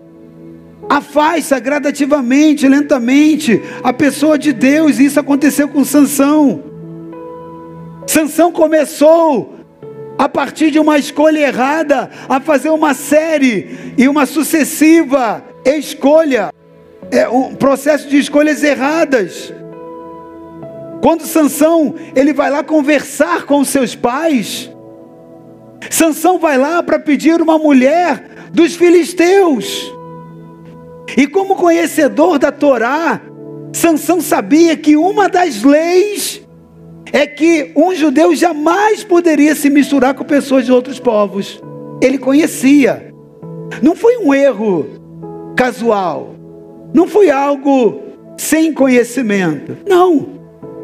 afasta gradativamente, lentamente a pessoa de Deus. Isso aconteceu com Sansão. Sansão começou a partir de uma escolha errada a fazer uma série e uma sucessiva escolha, é um processo de escolhas erradas. Quando Sansão ele vai lá conversar com seus pais, Sansão vai lá para pedir uma mulher dos filisteus. E como conhecedor da Torá, Sansão sabia que uma das leis é que um judeu jamais poderia se misturar com pessoas de outros povos. Ele conhecia. Não foi um erro casual. Não foi algo sem conhecimento. Não.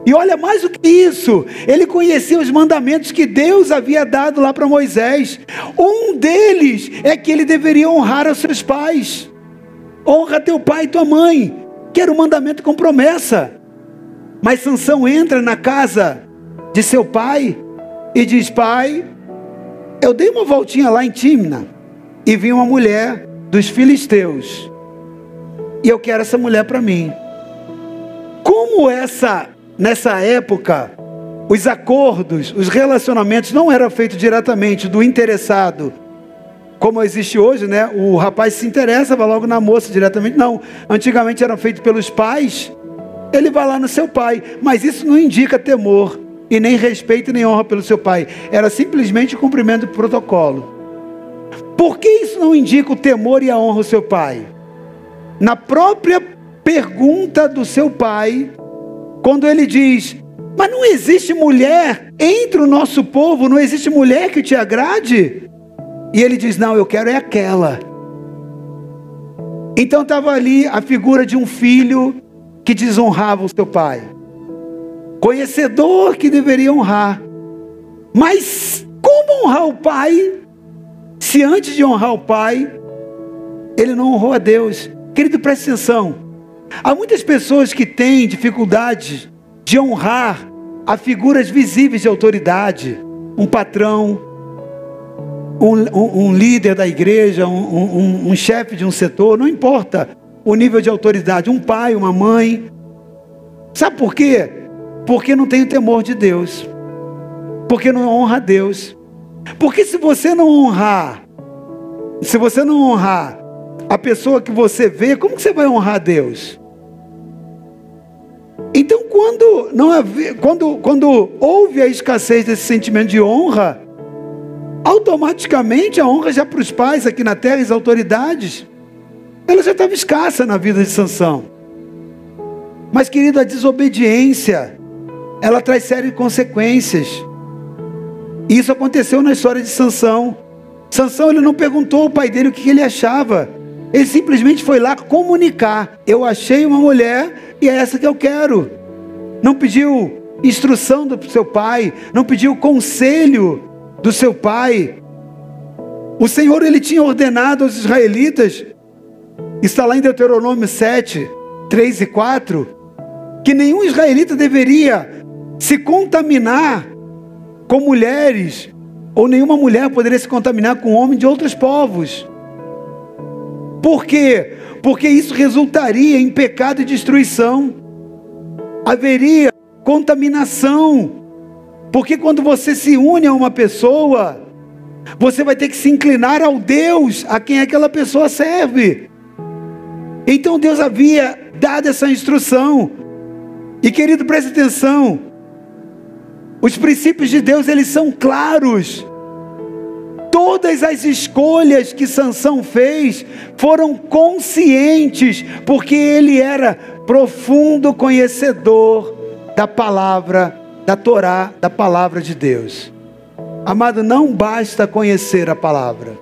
E olha mais do que isso, ele conhecia os mandamentos que Deus havia dado lá para Moisés. Um deles é que ele deveria honrar os seus pais. Honra teu pai e tua mãe, que era um mandamento com promessa. Mas Sansão entra na casa de seu pai e diz: Pai, eu dei uma voltinha lá em Timna e vi uma mulher dos filisteus. E eu quero essa mulher para mim. Como essa nessa época os acordos, os relacionamentos não eram feitos diretamente do interessado como existe hoje, né? O rapaz se interessa, vai logo na moça diretamente. Não. Antigamente era feito pelos pais. Ele vai lá no seu pai. Mas isso não indica temor. E nem respeito nem honra pelo seu pai. Era simplesmente cumprimento do protocolo. Por que isso não indica o temor e a honra ao seu pai? Na própria pergunta do seu pai, quando ele diz: Mas não existe mulher entre o nosso povo, não existe mulher que te agrade? E ele diz: Não, eu quero é aquela. Então estava ali a figura de um filho que desonrava o seu pai, conhecedor que deveria honrar, mas como honrar o pai se antes de honrar o pai ele não honrou a Deus? Querido, preste atenção. Há muitas pessoas que têm dificuldade de honrar a figuras visíveis de autoridade, um patrão, um, um, líder da igreja, um, um chefe de um setor, não importa o nível de autoridade, um pai, uma mãe. Sabe por quê? Porque não tem o temor de Deus, porque não honra a Deus. Porque se você não honrar, se você não honrar a pessoa que você vê, como que você vai honrar a Deus? Então, quando, não quando, quando houve a escassez desse sentimento de honra, automaticamente a honra já para os pais aqui na terra, as autoridades, ela já estava escassa na vida de Sansão. Mas, querido, a desobediência, ela traz sérias consequências. E isso aconteceu na história de Sansão. Sansão ele não perguntou ao pai dele o que ele achava. Ele simplesmente foi lá comunicar: eu achei uma mulher e é essa que eu quero. Não pediu instrução do seu pai, não pediu conselho do seu pai. O Senhor ele tinha ordenado aos israelitas, está lá em Deuteronômio 7, 3 e 4, que nenhum israelita deveria se contaminar com mulheres, ou nenhuma mulher poderia se contaminar com homem de outros povos. Por quê? Porque isso resultaria em pecado e destruição. Haveria contaminação. Porque quando você se une a uma pessoa, você vai ter que se inclinar ao Deus a quem aquela pessoa serve. Então Deus havia dado essa instrução. E querido, preste atenção. Os princípios de Deus, eles são claros. Todas as escolhas que Sansão fez foram conscientes, porque ele era profundo conhecedor da palavra da Torá, da palavra de Deus. Amado, não basta conhecer a palavra.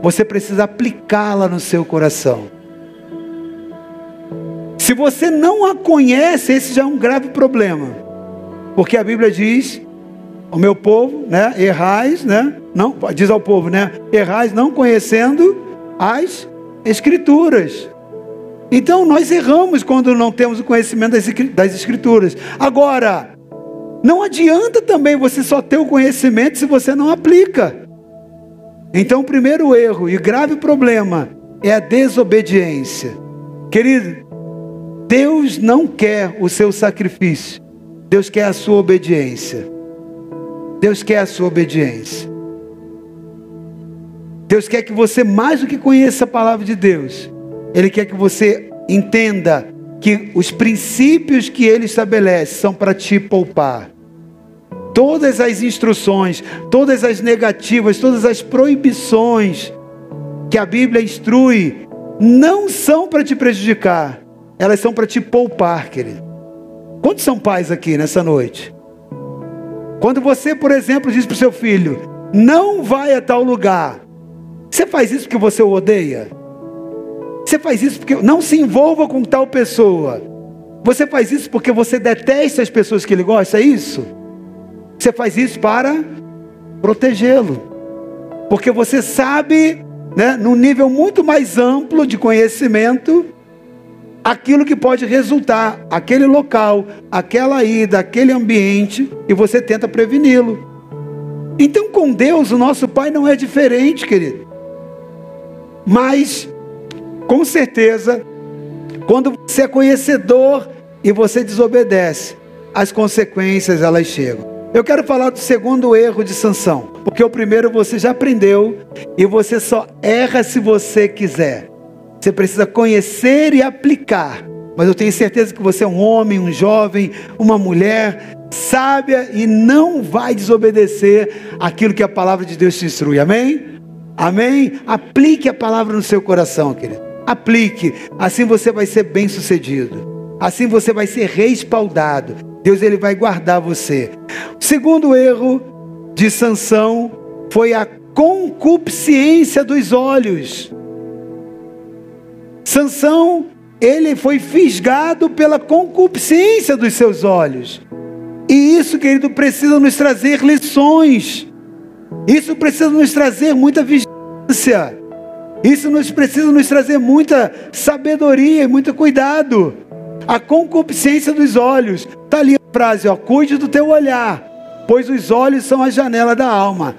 Você precisa aplicá-la no seu coração. Se você não a conhece, esse já é um grave problema. Porque a Bíblia diz: "O meu povo, né, errais, né? Não, diz ao povo, né? Errais não conhecendo as escrituras. Então nós erramos quando não temos o conhecimento das escrituras. Agora, não adianta também você só ter o conhecimento se você não aplica. Então, o primeiro erro e grave problema é a desobediência. Querido, Deus não quer o seu sacrifício, Deus quer a sua obediência. Deus quer a sua obediência. Deus quer que você, mais do que conheça a palavra de Deus, Ele quer que você entenda que os princípios que Ele estabelece são para te poupar. Todas as instruções, todas as negativas, todas as proibições que a Bíblia instrui, não são para te prejudicar, elas são para te poupar, querido. Quantos são pais aqui nessa noite? Quando você, por exemplo, diz para o seu filho: não vai a tal lugar, você faz isso porque você o odeia? Você faz isso porque não se envolva com tal pessoa. Você faz isso porque você detesta as pessoas que ele gosta, é isso? Você faz isso para protegê-lo. Porque você sabe, né, num nível muito mais amplo de conhecimento, aquilo que pode resultar, aquele local, aquela ida, aquele ambiente, e você tenta preveni-lo. Então, com Deus, o nosso Pai não é diferente, querido. Mas, com certeza, quando você é conhecedor e você desobedece, as consequências elas chegam. Eu quero falar do segundo erro de Sansão, porque o primeiro você já aprendeu e você só erra se você quiser. Você precisa conhecer e aplicar. Mas eu tenho certeza que você é um homem, um jovem, uma mulher sábia e não vai desobedecer aquilo que a palavra de Deus te instrui. Amém? Amém? Aplique a palavra no seu coração, querido. Aplique. Assim você vai ser bem sucedido. Assim você vai ser respaldado. Deus ele vai guardar você. O segundo erro de Sansão foi a concupiscência dos olhos. Sansão, ele foi fisgado pela concupiscência dos seus olhos. E isso, querido, precisa nos trazer lições. Isso precisa nos trazer muita vigilância. Isso nos precisa nos trazer muita sabedoria e muito cuidado. A concupiscência dos olhos. Está ali a frase, ó, cuide do teu olhar, pois os olhos são a janela da alma.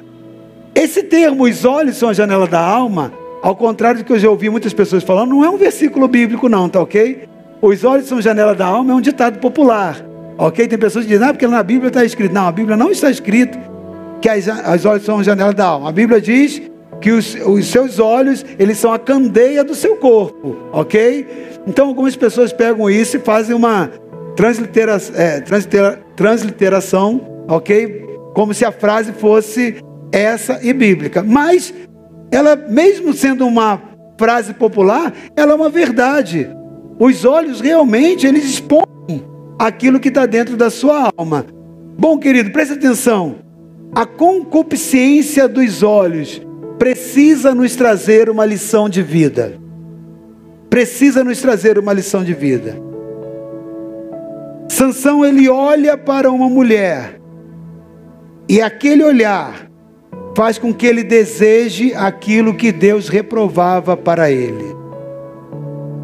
Esse termo, os olhos são a janela da alma, ao contrário do que eu já ouvi muitas pessoas falando, não é um versículo bíblico não, tá ok? Os olhos são a janela da alma é um ditado popular, ok? Tem pessoas que dizem, ah, porque na Bíblia está escrito. Não, a Bíblia não está escrito que as, as olhos são a janela da alma. A Bíblia diz que os, os seus olhos, eles são a candeia do seu corpo, ok? Então algumas pessoas pegam isso e fazem uma translitera, é, translitera, transliteração, ok? Como se a frase fosse essa e bíblica. Mas ela, mesmo sendo uma frase popular, ela é uma verdade. Os olhos realmente eles expõem aquilo que está dentro da sua alma. Bom, querido, preste atenção. a concupiscência dos olhos precisa nos trazer uma lição de vida. Precisa nos trazer uma lição de vida. Sansão ele olha para uma mulher e aquele olhar faz com que ele deseje aquilo que Deus reprovava para ele.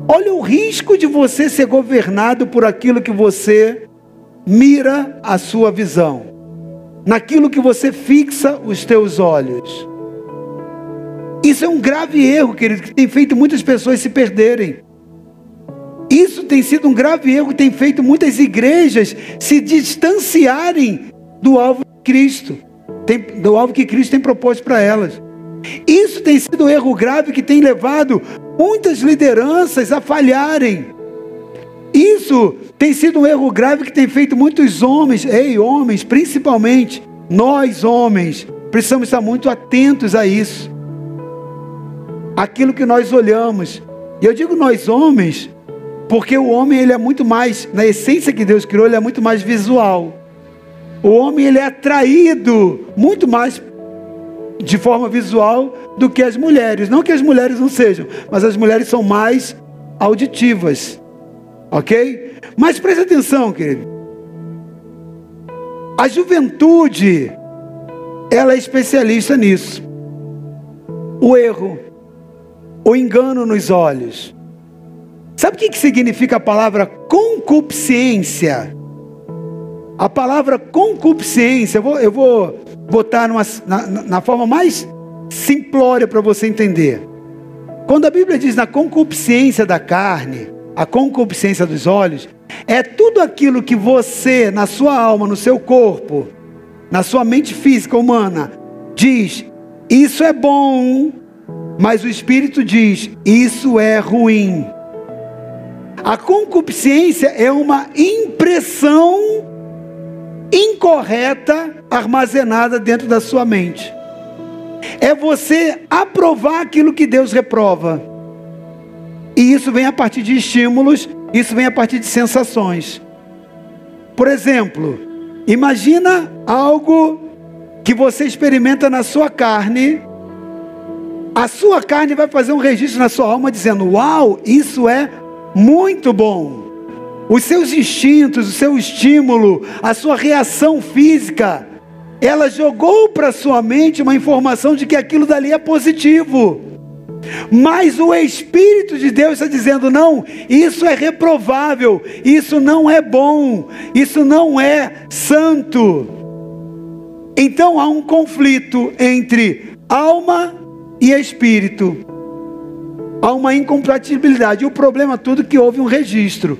Olha o risco de você ser governado por aquilo que você mira a sua visão, naquilo que você fixa os teus olhos. Isso é um grave erro, querido, que tem feito muitas pessoas se perderem. Isso tem sido um grave erro que tem feito muitas igrejas se distanciarem do alvo de Cristo, do alvo que Cristo tem proposto para elas. Isso tem sido um erro grave que tem levado muitas lideranças a falharem. Isso tem sido um erro grave que tem feito muitos homens, ei, homens, principalmente, nós homens, precisamos estar muito atentos a isso. Aquilo que nós olhamos. E eu digo nós homens, porque o homem ele é muito mais, na essência que Deus criou, ele é muito mais visual. O homem ele é atraído muito mais de forma visual do que as mulheres. Não que as mulheres não sejam, mas as mulheres são mais auditivas. Ok? Mas preste atenção, querido. A juventude, ela é especialista nisso. O erro, o engano nos olhos. Sabe o que significa a palavra concupiscência? A palavra concupiscência, eu vou, eu vou botar numa, na, na forma mais simplória para você entender. Quando a Bíblia diz na concupiscência da carne, a concupiscência dos olhos, é tudo aquilo que você, na sua alma, no seu corpo, na sua mente física humana, diz: Isso é bom, mas o Espírito diz: Isso é ruim. A concupiscência é uma impressão incorreta armazenada dentro da sua mente. É você aprovar aquilo que Deus reprova. E isso vem a partir de estímulos, isso vem a partir de sensações. Por exemplo, imagina algo que você experimenta na sua carne. A sua carne vai fazer um registro na sua alma dizendo: Uau, isso é muito bom os seus instintos, o seu estímulo, a sua reação física, ela jogou para sua mente uma informação de que aquilo dali é positivo. Mas o Espírito de Deus está dizendo: não, isso é reprovável, isso não é bom, isso não é santo. Então há um conflito entre alma e espírito, há uma incompatibilidade. E o problema é que houve um registro.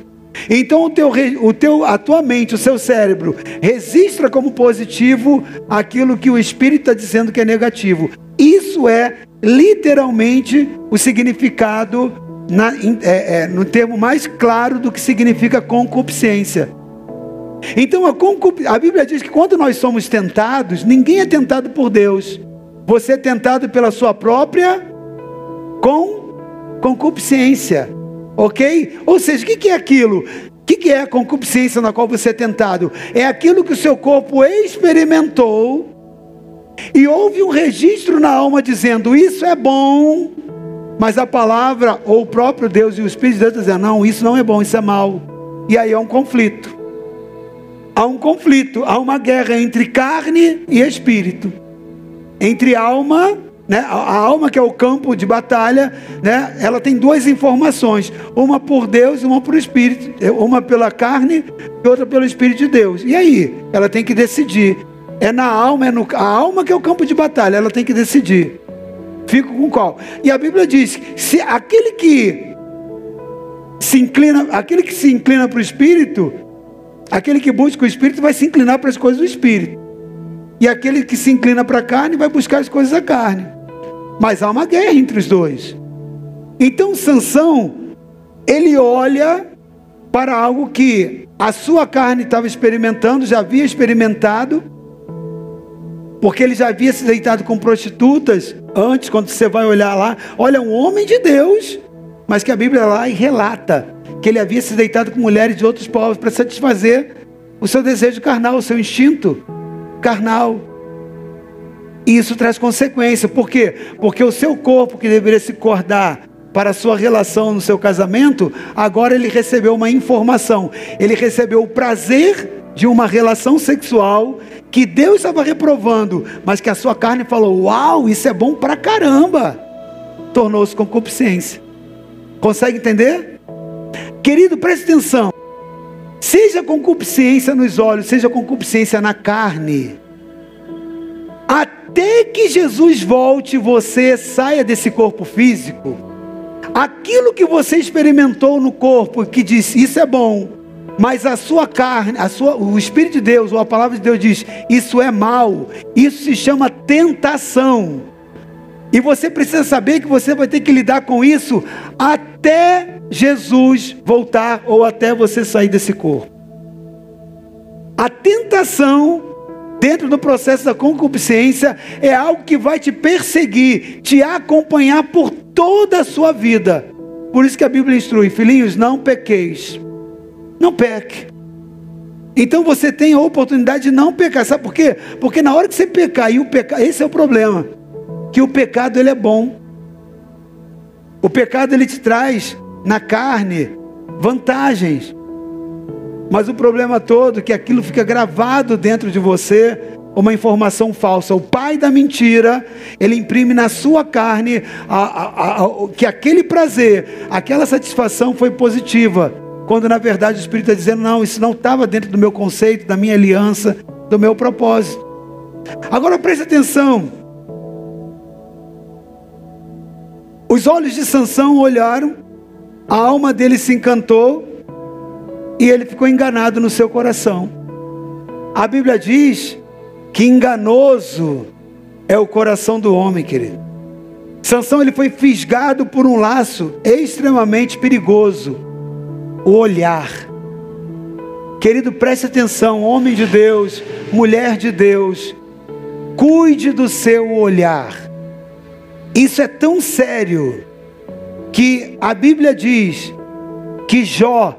Então o teu, o teu, a tua mente, o seu cérebro, registra como positivo aquilo que o Espírito está dizendo que é negativo. Isso é literalmente o significado, na, é, é, no termo mais claro do que significa concupiscência. Então a, concup... a Bíblia diz que quando nós somos tentados, ninguém é tentado por Deus. Você é tentado pela sua própria com concupiscência. Ok? Ou seja, o que é aquilo? O que é a concupiscência na qual você é tentado? É aquilo que o seu corpo experimentou e houve um registro na alma dizendo: Isso é bom, mas a palavra, ou o próprio Deus e o Espírito de Deus dizendo: Não, isso não é bom, isso é mal. E aí há um conflito. Há um conflito, há uma guerra entre carne e espírito, entre alma né? A, alma que é o campo de batalha, né? ela tem duas informações, uma por Deus e uma por Espírito, uma pela carne e outra pelo Espírito de Deus. E aí? Ela tem que decidir. É na alma, é no, a alma que é o campo de batalha, ela tem que decidir. Fico com qual? E a Bíblia diz: se aquele que se inclina, aquele que se inclina para o Espírito, aquele que busca o Espírito vai se inclinar para as coisas do Espírito. E aquele que se inclina para a carne vai buscar as coisas da carne. Mas há uma guerra entre os dois. Então Sansão, ele olha para algo que a sua carne estava experimentando, já havia experimentado, porque ele já havia se deitado com prostitutas antes, quando você vai olhar lá, olha, um homem de Deus, mas que a Bíblia lá relata que ele havia se deitado com mulheres de outros povos para satisfazer o seu desejo carnal, o seu instinto carnal. E isso traz consequência. Por quê? Porque o seu corpo, que deveria se acordar para a sua relação no seu casamento, agora ele recebeu uma informação. Ele recebeu o prazer de uma relação sexual que Deus estava reprovando, mas que a sua carne falou: Uau, isso é bom pra caramba! Tornou-se concupiscência. Consegue entender? Querido, preste atenção. Seja concupiscência nos olhos, seja concupiscência na carne. Até que Jesus volte, você saia desse corpo físico. Aquilo que você experimentou no corpo, que disse isso é bom, mas a sua carne, a sua, o Espírito de Deus, ou a palavra de Deus diz, isso é mal. Isso se chama tentação. E você precisa saber que você vai ter que lidar com isso até Jesus voltar ou até você sair desse corpo. A tentação dentro do processo da concupiscência é algo que vai te perseguir, te acompanhar por toda a sua vida. Por isso que a Bíblia instrui, filhinhos, não pequeis. Não peque. Então você tem a oportunidade de não pecar. Sabe por quê? Porque na hora que você pecar, e o pecado, esse é o problema que o pecado ele é bom. O pecado ele te traz na carne vantagens. Mas o problema todo é que aquilo fica gravado dentro de você, uma informação falsa. O pai da mentira, ele imprime na sua carne a, a, a, que aquele prazer, aquela satisfação foi positiva. Quando na verdade o Espírito está dizendo, não, isso não estava dentro do meu conceito, da minha aliança, do meu propósito. Agora preste atenção. Os olhos de Sansão olharam, a alma dele se encantou e ele ficou enganado no seu coração. A Bíblia diz que enganoso é o coração do homem, querido. Sansão ele foi fisgado por um laço extremamente perigoso, o olhar. Querido, preste atenção, homem de Deus, mulher de Deus, cuide do seu olhar. Isso é tão sério que a Bíblia diz que Jó,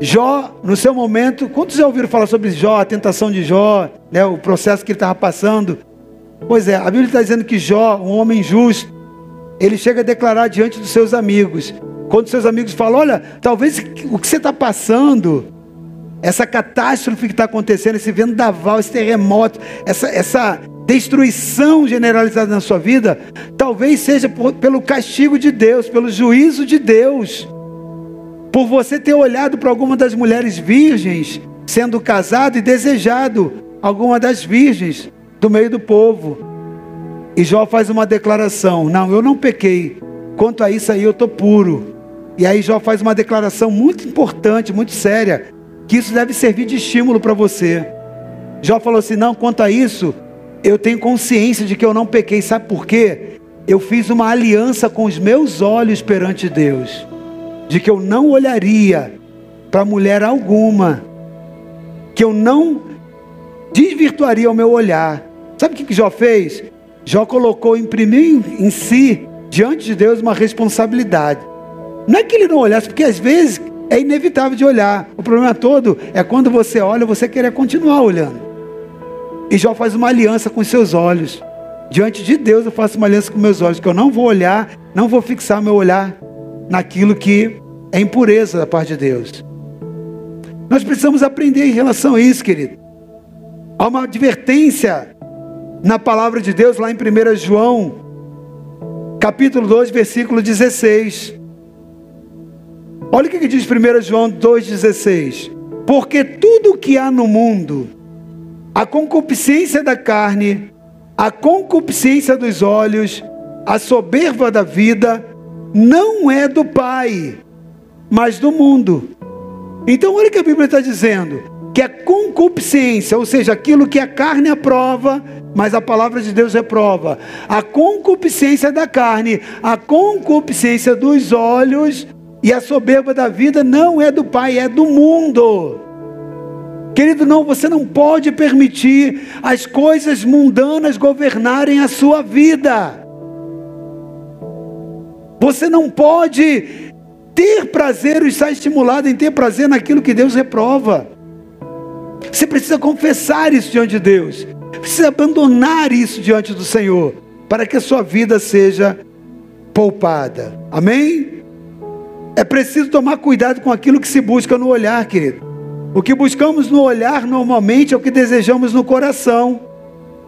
Jó, no seu momento, quantos já ouviram falar sobre Jó, a tentação de Jó, né, o processo que ele estava passando? Pois é, a Bíblia está dizendo que Jó, um homem justo, ele chega a declarar diante dos seus amigos. Quando seus amigos falam: Olha, talvez o que você está passando, essa catástrofe que está acontecendo, esse vendaval, esse terremoto, essa, essa destruição generalizada na sua vida, talvez seja por, pelo castigo de Deus, pelo juízo de Deus, por você ter olhado para alguma das mulheres virgens sendo casado e desejado alguma das virgens do meio do povo. E Jó faz uma declaração: Não, eu não pequei. Quanto a isso aí, eu estou puro. E aí Jó faz uma declaração muito importante, muito séria, que isso deve servir de estímulo para você. Jó falou assim: Não, quanto a isso, eu tenho consciência de que eu não pequei, sabe por quê? Eu fiz uma aliança com os meus olhos perante Deus, de que eu não olharia para mulher alguma, que eu não desvirtuaria o meu olhar. Sabe o que, que Jó fez? Jó colocou, imprimiu em si, diante de Deus, uma responsabilidade. Não é que ele não olhasse, porque às vezes é inevitável de olhar. O problema todo é quando você olha, você querer continuar olhando. E Jó faz uma aliança com seus olhos. Diante de Deus eu faço uma aliança com meus olhos, que eu não vou olhar, não vou fixar meu olhar naquilo que é impureza da parte de Deus. Nós precisamos aprender em relação a isso, querido. Há uma advertência na palavra de Deus lá em 1 João, capítulo 2, versículo 16. Olha o que diz 1 João 2,16. Porque tudo que há no mundo, a concupiscência da carne, a concupiscência dos olhos, a soberba da vida, não é do Pai, mas do mundo. Então, olha o que a Bíblia está dizendo: que a concupiscência, ou seja, aquilo que a carne aprova, mas a palavra de Deus reprova, a concupiscência da carne, a concupiscência dos olhos e a soberba da vida não é do Pai, é do mundo. Querido, não, você não pode permitir as coisas mundanas governarem a sua vida. Você não pode ter prazer ou estar estimulado em ter prazer naquilo que Deus reprova. Você precisa confessar isso diante de Deus. Precisa abandonar isso diante do Senhor, para que a sua vida seja poupada. Amém? É preciso tomar cuidado com aquilo que se busca no olhar, querido. O que buscamos no olhar normalmente é o que desejamos no coração.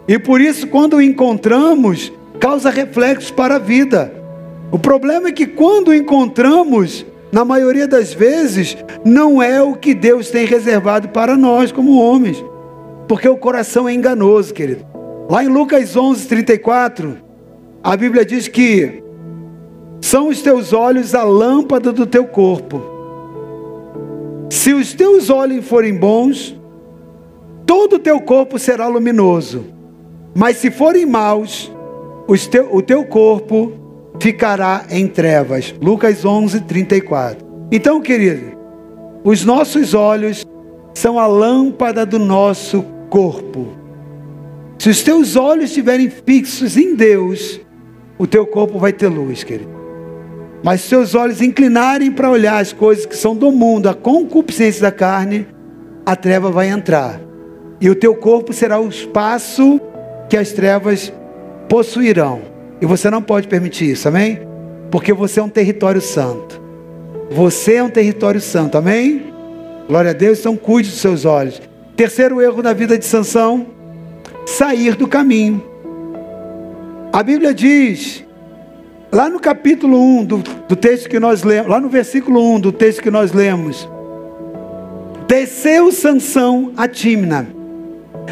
E por isso, quando o encontramos, causa reflexos para a vida. O problema é que quando o encontramos, na maioria das vezes, não é o que Deus tem reservado para nós como homens. Porque o coração é enganoso, querido. Lá em Lucas 11, 34, a Bíblia diz que são os teus olhos a lâmpada do teu corpo. Se os teus olhos forem bons, todo o teu corpo será luminoso. Mas se forem maus, o teu corpo ficará em trevas. Lucas 11, 34. Então, querido, os nossos olhos são a lâmpada do nosso corpo. Se os teus olhos estiverem fixos em Deus, o teu corpo vai ter luz, querido. Mas se seus olhos inclinarem para olhar as coisas que são do mundo, a concupiscência da carne, a treva vai entrar. E o teu corpo será o espaço que as trevas possuirão. E você não pode permitir isso, amém? Porque você é um território santo. Você é um território santo, amém? Glória a Deus, então cuide dos seus olhos. Terceiro erro da vida de Sansão, sair do caminho. A Bíblia diz, lá no capítulo 1 do, do texto que nós lemos, lá no versículo 1 do texto que nós lemos, desceu Sansão a Timna.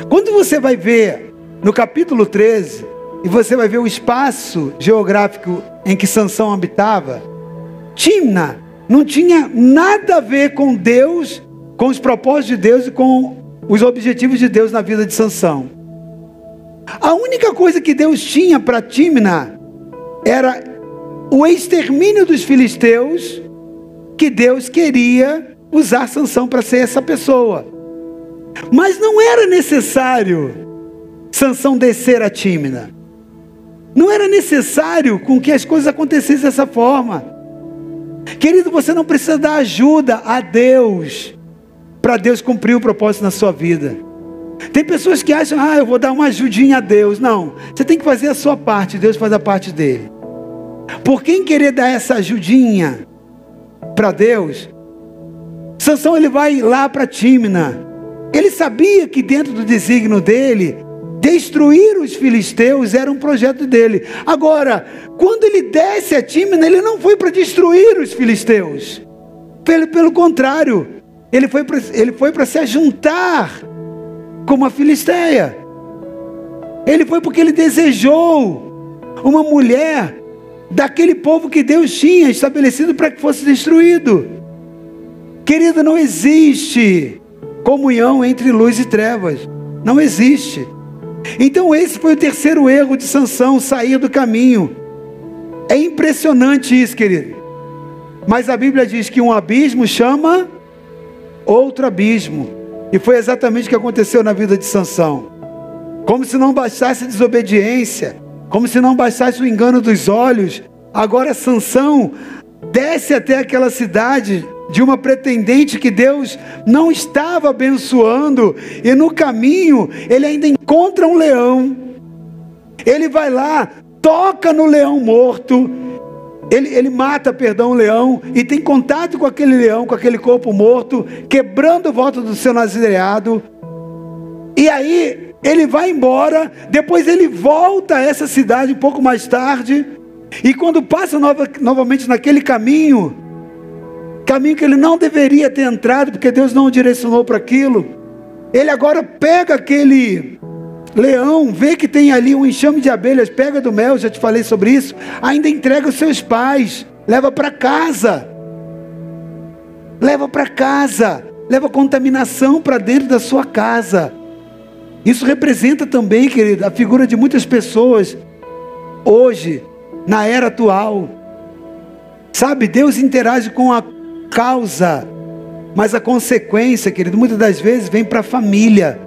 Quando você vai ver no capítulo 13, e você vai ver o espaço geográfico em que Sansão habitava, Timna não tinha nada a ver com Deus, com os propósitos de Deus e com os objetivos de Deus na vida de Sansão. A única coisa que Deus tinha para Timna era o extermínio dos filisteus, que Deus queria usar Sansão para ser essa pessoa. Mas não era necessário Sansão descer a Timna. Não era necessário com que as coisas acontecessem dessa forma. Querido, você não precisa dar ajuda a Deus para Deus cumprir o propósito na sua vida. Tem pessoas que acham, ah, eu vou dar uma ajudinha a Deus. Não, você tem que fazer a sua parte, Deus faz a parte dele. Por quem querer dar essa ajudinha para Deus, Sansão ele vai lá para Tímina. Ele sabia que dentro do desígnio dele Destruir os filisteus era um projeto dele. Agora, quando ele desce a Tímina, ele não foi para destruir os filisteus. Pelo, pelo contrário, ele foi ele foi para se ajuntar com uma filisteia. Ele foi porque ele desejou uma mulher daquele povo que Deus tinha estabelecido para que fosse destruído. Querido, não existe comunhão entre luz e trevas. Não existe. Então esse foi o terceiro erro de Sansão, sair do caminho. É impressionante isso, querido. Mas a Bíblia diz que um abismo chama outro abismo. E foi exatamente o que aconteceu na vida de Sansão. Como se não bastasse desobediência, como se não bastasse o engano dos olhos, agora Sansão desce até aquela cidade de uma pretendente que Deus não estava abençoando, e no caminho ele ainda encontra um leão. Ele vai lá, toca no leão morto, ele, ele mata, perdão, o leão e tem contato com aquele leão, com aquele corpo morto, quebrando o voto do seu nazireado. E aí ele vai embora, depois ele volta a essa cidade um pouco mais tarde, e quando passa nova, novamente naquele caminho, caminho que ele não deveria ter entrado, porque Deus não o direcionou para aquilo. Ele agora pega aquele leão, vê que tem ali um enxame de abelhas, pega do mel, já te falei sobre isso, ainda entrega os seus pais, leva para casa. Leva para casa, leva contaminação para dentro da sua casa. Isso representa também, querido, a figura de muitas pessoas hoje, na era atual. Sabe, Deus interage com a causa, mas a consequência, querido, muitas das vezes vem para a família.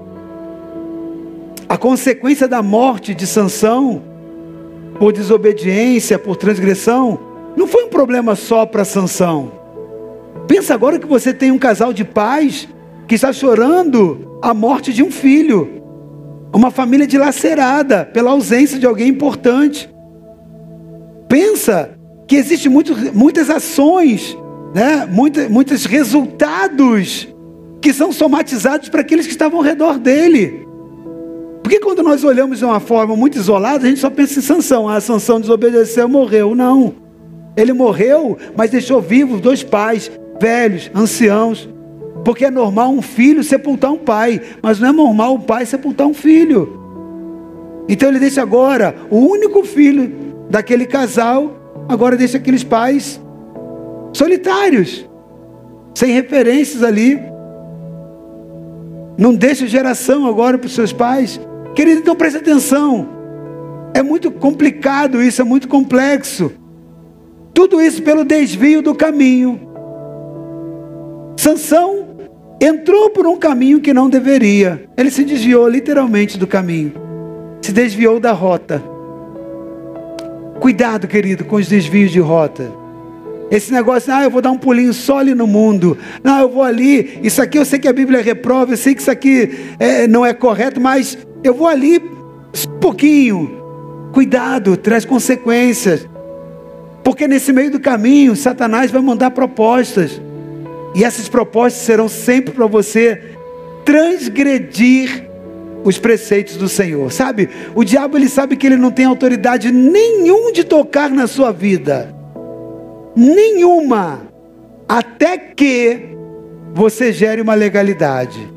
A consequência da morte de Sansão, por desobediência, por transgressão, não foi um problema só para Sansão. Pensa agora que você tem um casal de pais que está chorando a morte de um filho. Uma família dilacerada pela ausência de alguém importante. Pensa que existem muitas ações, né? Muitos resultados que são somatizados para aqueles que estavam ao redor dele. Porque quando nós olhamos de uma forma muito isolada, a gente só pensa em Sansão. Ah, Sansão desobedeceu, morreu. Não. Ele morreu, mas deixou vivos dois pais, velhos, anciãos. Porque é normal um filho sepultar um pai, mas não é normal um pai sepultar um filho. Então ele deixa agora o único filho daquele casal, agora deixa aqueles pais solitários, sem referências ali. Não deixa geração agora para os seus pais. Querido, então preste atenção. É muito complicado isso, é muito complexo. Tudo isso pelo desvio do caminho. Sansão entrou por um caminho que não deveria. Ele se desviou literalmente do caminho. Se desviou da rota. Cuidado, querido, com os desvios de rota. Esse negócio, ah, eu vou dar um pulinho só ali no mundo. Não, eu vou ali. Isso aqui eu sei que a Bíblia reprova, eu sei que isso aqui é, não é correto, mas eu vou ali um pouquinho. Cuidado, traz consequências. Porque nesse meio do caminho, Satanás vai mandar propostas. E essas propostas serão sempre para você transgredir os preceitos do Senhor. Sabe? O diabo ele sabe que ele não tem autoridade nenhum de tocar na sua vida. Nenhuma. Até que você gere uma legalidade.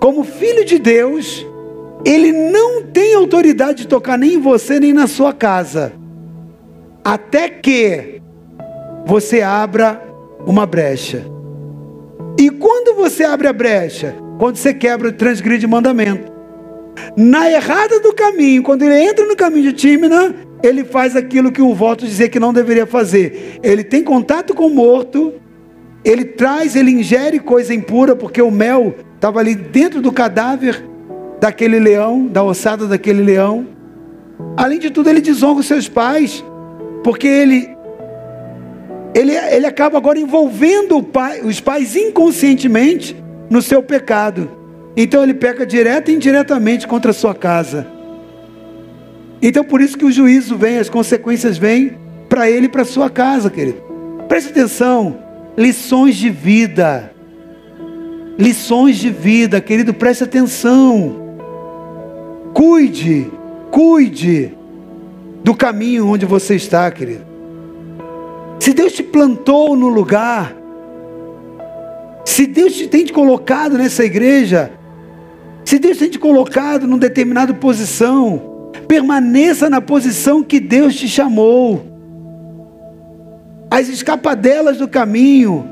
Como filho de Deus, ele não tem autoridade de tocar nem em você nem na sua casa. Até que você abra uma brecha. E quando você abre a brecha? Quando você quebra e transgride mandamento. Na errada do caminho, quando ele entra no caminho de Tímina, ele faz aquilo que o voto dizia que não deveria fazer. Ele tem contato com o morto, ele traz, ele ingere coisa impura, porque o mel estava ali dentro do cadáver daquele leão, da ossada daquele leão. Além de tudo, ele desonra os seus pais, porque ele ele, ele acaba agora envolvendo pai, os pais inconscientemente no seu pecado. Então ele peca direto e indiretamente contra a sua casa. Então por isso que o juízo vem, as consequências vêm para ele e para sua casa, querido. Preste atenção, lições de vida. Lições de vida, querido, preste atenção. Cuide, cuide do caminho onde você está, querido. Se Deus te plantou no lugar, se Deus te tem te colocado nessa igreja, se Deus tem te colocado numa determinada posição, permaneça na posição que Deus te chamou. As escapadelas do caminho,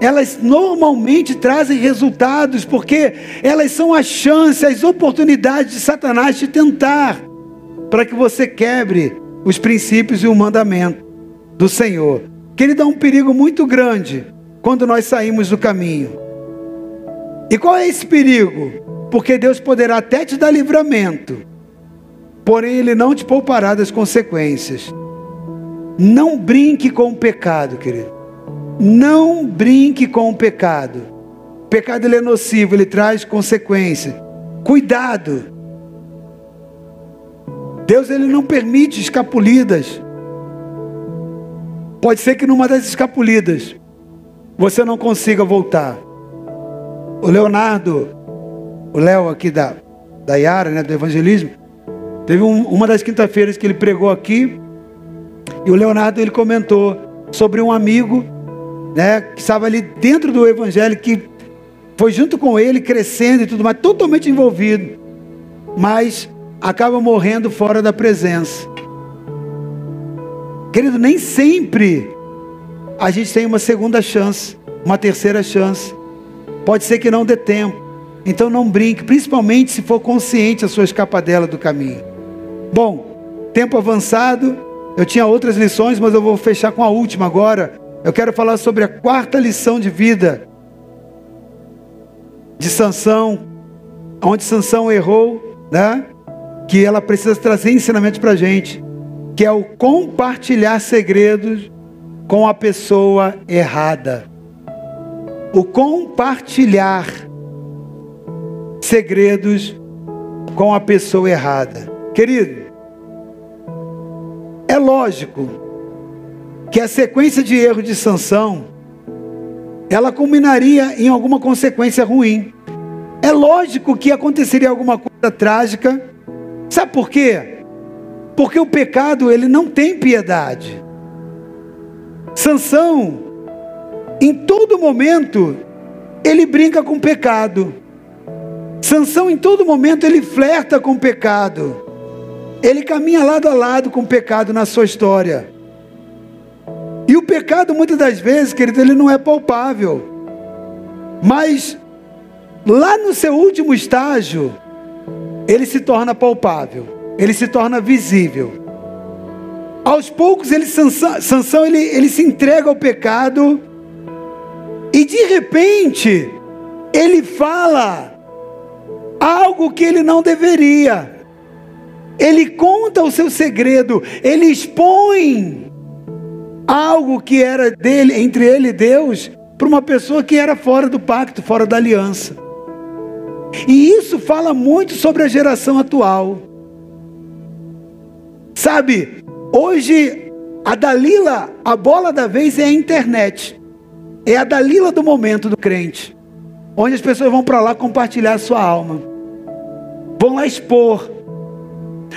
elas normalmente trazem resultados, porque elas são a chance, as oportunidades de Satanás te tentar, para que você quebre os princípios e o mandamento do Senhor. Que ele dá um perigo muito grande quando nós saímos do caminho. E qual é esse perigo? Porque Deus poderá até te dar livramento, porém Ele não te poupará das consequências. Não brinque com o pecado, querido. Não brinque com o pecado. O pecado ele é nocivo, ele traz consequências. Cuidado. Deus ele não permite escapulidas. Pode ser que numa das escapulidas você não consiga voltar. O Leonardo, o Léo aqui da, da Yara, né, do evangelismo, teve um, uma das quinta-feiras que ele pregou aqui, e o Leonardo ele comentou sobre um amigo, né, que estava ali dentro do evangelho, que foi junto com ele crescendo e tudo mais, totalmente envolvido, mas acaba morrendo fora da presença. Querido, nem sempre a gente tem uma segunda chance, uma terceira chance. Pode ser que não dê tempo. Então não brinque, principalmente se for consciente a sua escapadela do caminho. Bom, tempo avançado, eu tinha outras lições, mas eu vou fechar com a última agora. Eu quero falar sobre a quarta lição de vida de Sansão, onde Sansão errou, né? Que ela precisa trazer ensinamento para gente que é o compartilhar segredos com a pessoa errada. O compartilhar segredos com a pessoa errada. Querido, é lógico que a sequência de erros de Sansão ela culminaria em alguma consequência ruim. É lógico que aconteceria alguma coisa trágica. Sabe por quê? Porque o pecado ele não tem piedade. Sansão, em todo momento, ele brinca com o pecado. Sansão, em todo momento, ele flerta com o pecado. Ele caminha lado a lado com o pecado na sua história. E o pecado, muitas das vezes, querido, ele não é palpável. Mas, lá no seu último estágio, ele se torna palpável, ele se torna visível. Aos poucos, ele, Sansão, Sansão ele, ele se entrega ao pecado, e de repente, ele fala algo que ele não deveria. Ele conta o seu segredo, ele expõe algo que era dele, entre ele e Deus, para uma pessoa que era fora do pacto, fora da aliança. E isso fala muito sobre a geração atual. Sabe, hoje a Dalila, a bola da vez é a internet. É a Dalila do momento do crente. Onde as pessoas vão para lá compartilhar a sua alma. Vão lá expor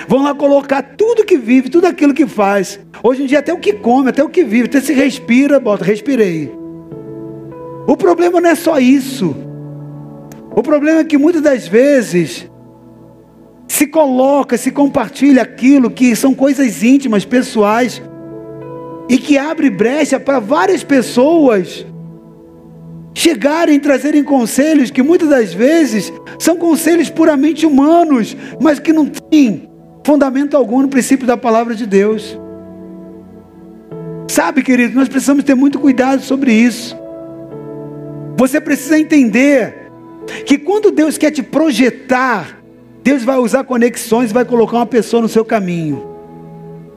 Vão lá colocar tudo que vive, tudo aquilo que faz. Hoje em dia, até o que come, até o que vive, até se respira, bota, respirei. O problema não é só isso. O problema é que muitas das vezes se coloca, se compartilha aquilo que são coisas íntimas, pessoais, e que abre brecha para várias pessoas chegarem, trazerem conselhos que muitas das vezes são conselhos puramente humanos, mas que não têm fundamento algum no princípio da palavra de Deus. Sabe, querido, nós precisamos ter muito cuidado sobre isso. Você precisa entender que quando Deus quer te projetar, Deus vai usar conexões e vai colocar uma pessoa no seu caminho.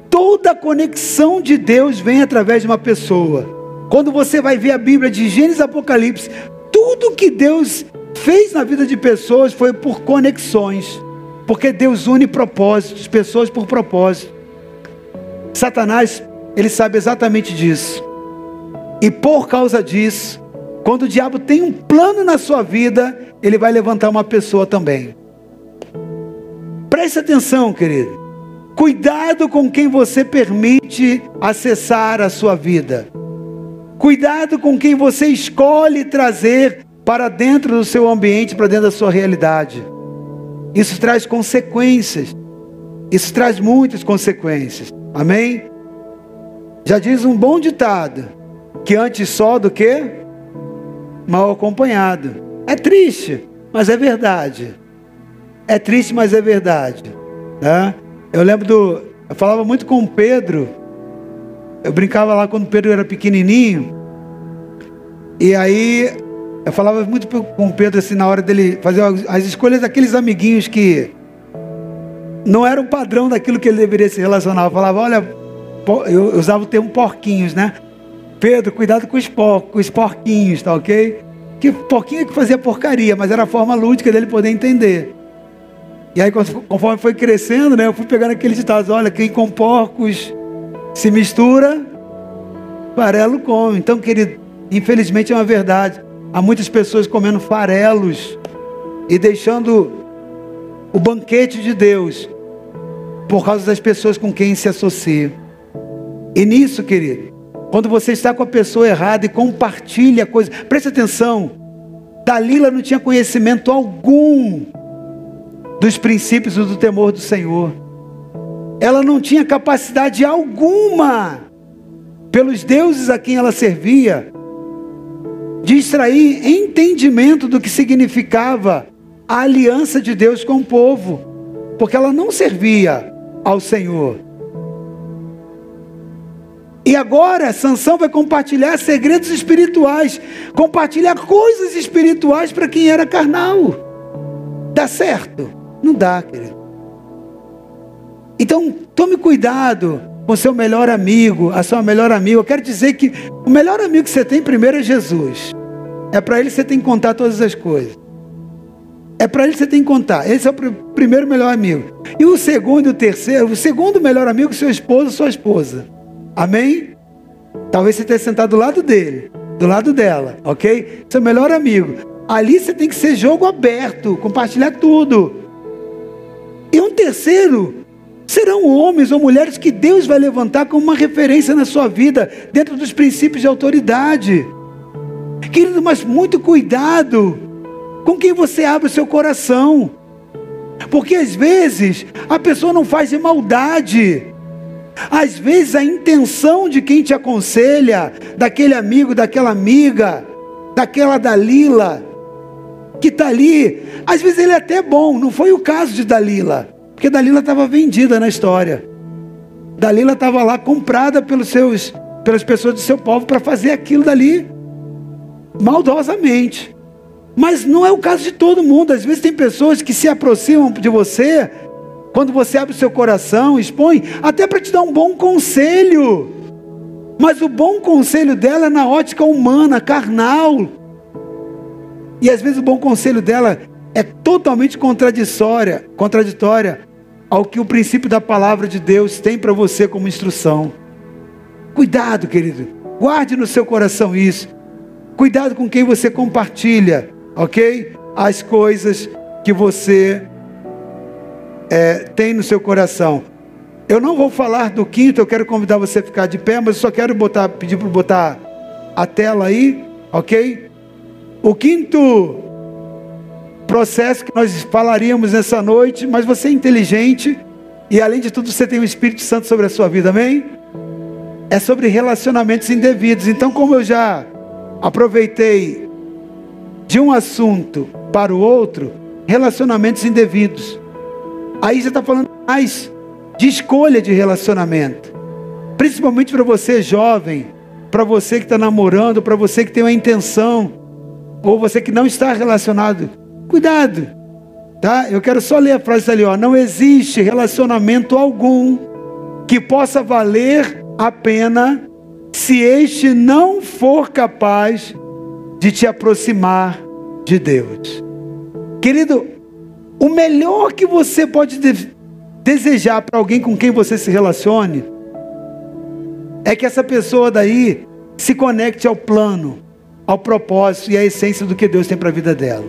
Toda conexão de Deus vem através de uma pessoa. Quando você vai ver a Bíblia de Gênesis e Apocalipse, tudo que Deus fez na vida de pessoas foi por conexões. Porque Deus une propósitos, pessoas por propósito. Satanás, ele sabe exatamente disso. E por causa disso, quando o diabo tem um plano na sua vida, ele vai levantar uma pessoa também. Preste atenção, querido. Cuidado com quem você permite acessar a sua vida. Cuidado com quem você escolhe trazer para dentro do seu ambiente, para dentro da sua realidade. Isso traz consequências. Isso traz muitas consequências. Amém? Já diz um bom ditado: que antes só do que mal acompanhado. É triste, mas é verdade. É triste, mas é verdade. Né? Eu lembro do. Eu falava muito com o Pedro. Eu brincava lá quando o Pedro era pequenininho. E aí eu falava muito com o Pedro assim na hora dele fazer as escolhas daqueles amiguinhos que não eram o padrão daquilo que ele deveria se relacionar. Eu falava, olha, eu usava o termo porquinhos, né? Pedro, cuidado com os, por, com os porquinhos, tá ok? Que porquinho é que fazia porcaria, mas era a forma lúdica dele poder entender. E aí, conforme foi crescendo, né, eu fui pegando aqueles ditados: olha, quem com porcos se mistura, farelo come. Então, querido, infelizmente é uma verdade. Há muitas pessoas comendo farelos e deixando o banquete de Deus por causa das pessoas com quem se associa. E nisso, querido, quando você está com a pessoa errada e compartilha coisa, preste atenção. Dalila não tinha conhecimento algum dos princípios do temor do Senhor. Ela não tinha capacidade alguma pelos deuses a quem ela servia de extrair entendimento do que significava a aliança de Deus com o povo, porque ela não servia ao Senhor. E agora Sansão vai compartilhar segredos espirituais, compartilhar coisas espirituais para quem era carnal. Dá certo? Não dá, querido. Então, tome cuidado com seu melhor amigo, a sua melhor amiga. Eu quero dizer que o melhor amigo que você tem primeiro é Jesus. É para ele que você tem que contar todas as coisas. É para ele que você tem que contar. Esse é o primeiro melhor amigo. E o segundo e o terceiro, o segundo melhor amigo, seu esposo, sua esposa. Amém? Talvez você esteja sentado do lado dele, do lado dela, ok? Seu melhor amigo. Ali você tem que ser jogo aberto, compartilhar tudo. E um terceiro serão homens ou mulheres que Deus vai levantar como uma referência na sua vida, dentro dos princípios de autoridade. Querido, mas muito cuidado com quem você abre o seu coração. Porque às vezes a pessoa não faz de maldade. Às vezes a intenção de quem te aconselha, daquele amigo, daquela amiga, daquela Dalila, que está ali, às vezes ele é até bom, não foi o caso de Dalila, porque Dalila estava vendida na história. Dalila estava lá comprada pelos seus, pelas pessoas do seu povo para fazer aquilo dali maldosamente. Mas não é o caso de todo mundo. Às vezes tem pessoas que se aproximam de você quando você abre o seu coração, expõe, até para te dar um bom conselho. Mas o bom conselho dela é na ótica humana, carnal. E às vezes o bom conselho dela é totalmente contraditória, contraditória ao que o princípio da palavra de Deus tem para você como instrução. Cuidado, querido. Guarde no seu coração isso. Cuidado com quem você compartilha, ok? As coisas que você é, tem no seu coração. Eu não vou falar do quinto, eu quero convidar você a ficar de pé, mas eu só quero botar, pedir para botar a tela aí, ok? O quinto processo que nós falaríamos nessa noite, mas você é inteligente e além de tudo você tem o Espírito Santo sobre a sua vida, amém? É sobre relacionamentos indevidos. Então, como eu já aproveitei de um assunto para o outro, relacionamentos indevidos. Aí você está falando mais de escolha de relacionamento, principalmente para você jovem, para você que está namorando, para você que tem uma intenção, ou você que não está relacionado. Cuidado, tá? Eu quero só ler a frase ali, ó. Não existe relacionamento algum que possa valer a pena se este não for capaz de te aproximar de Deus. Querido, o melhor que você pode de desejar para alguém com quem você se relacione é que essa pessoa daí se conecte ao plano, ao propósito e à essência do que Deus tem para a vida dela.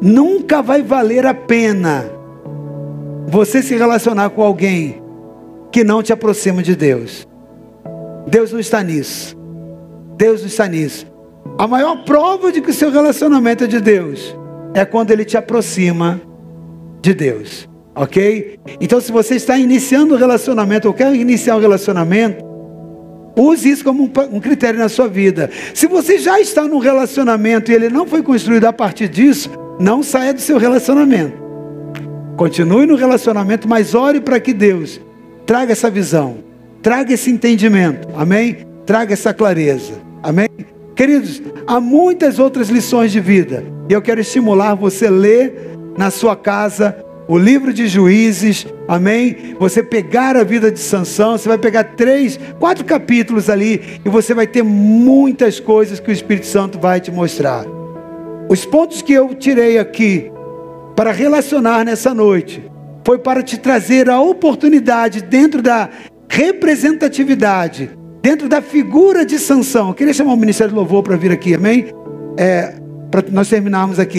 Nunca vai valer a pena você se relacionar com alguém que não te aproxima de Deus. Deus não está nisso. Deus não está nisso. A maior prova de que o seu relacionamento é de Deus é quando ele te aproxima de Deus. Ok? Então, se você está iniciando um relacionamento ou quer iniciar um relacionamento, use isso como um, critério na sua vida. Se você já está num relacionamento e ele não foi construído a partir disso, não saia do seu relacionamento. Continue no relacionamento, mas ore para que Deus traga essa visão traga esse entendimento, amém? Traga essa clareza, amém? Queridos, há muitas outras lições de vida e eu quero estimular você a ler na sua casa o livro de Juízes, amém? Você pegar a vida de Sansão, você vai pegar três, quatro capítulos ali e você vai ter muitas coisas que o Espírito Santo vai te mostrar. Os pontos que eu tirei aqui para relacionar nessa noite foi para te trazer a oportunidade dentro da representatividade dentro da figura de Sansão. Eu queria chamar o Ministério do Louvor para vir aqui, amém? É, para nós terminarmos aqui.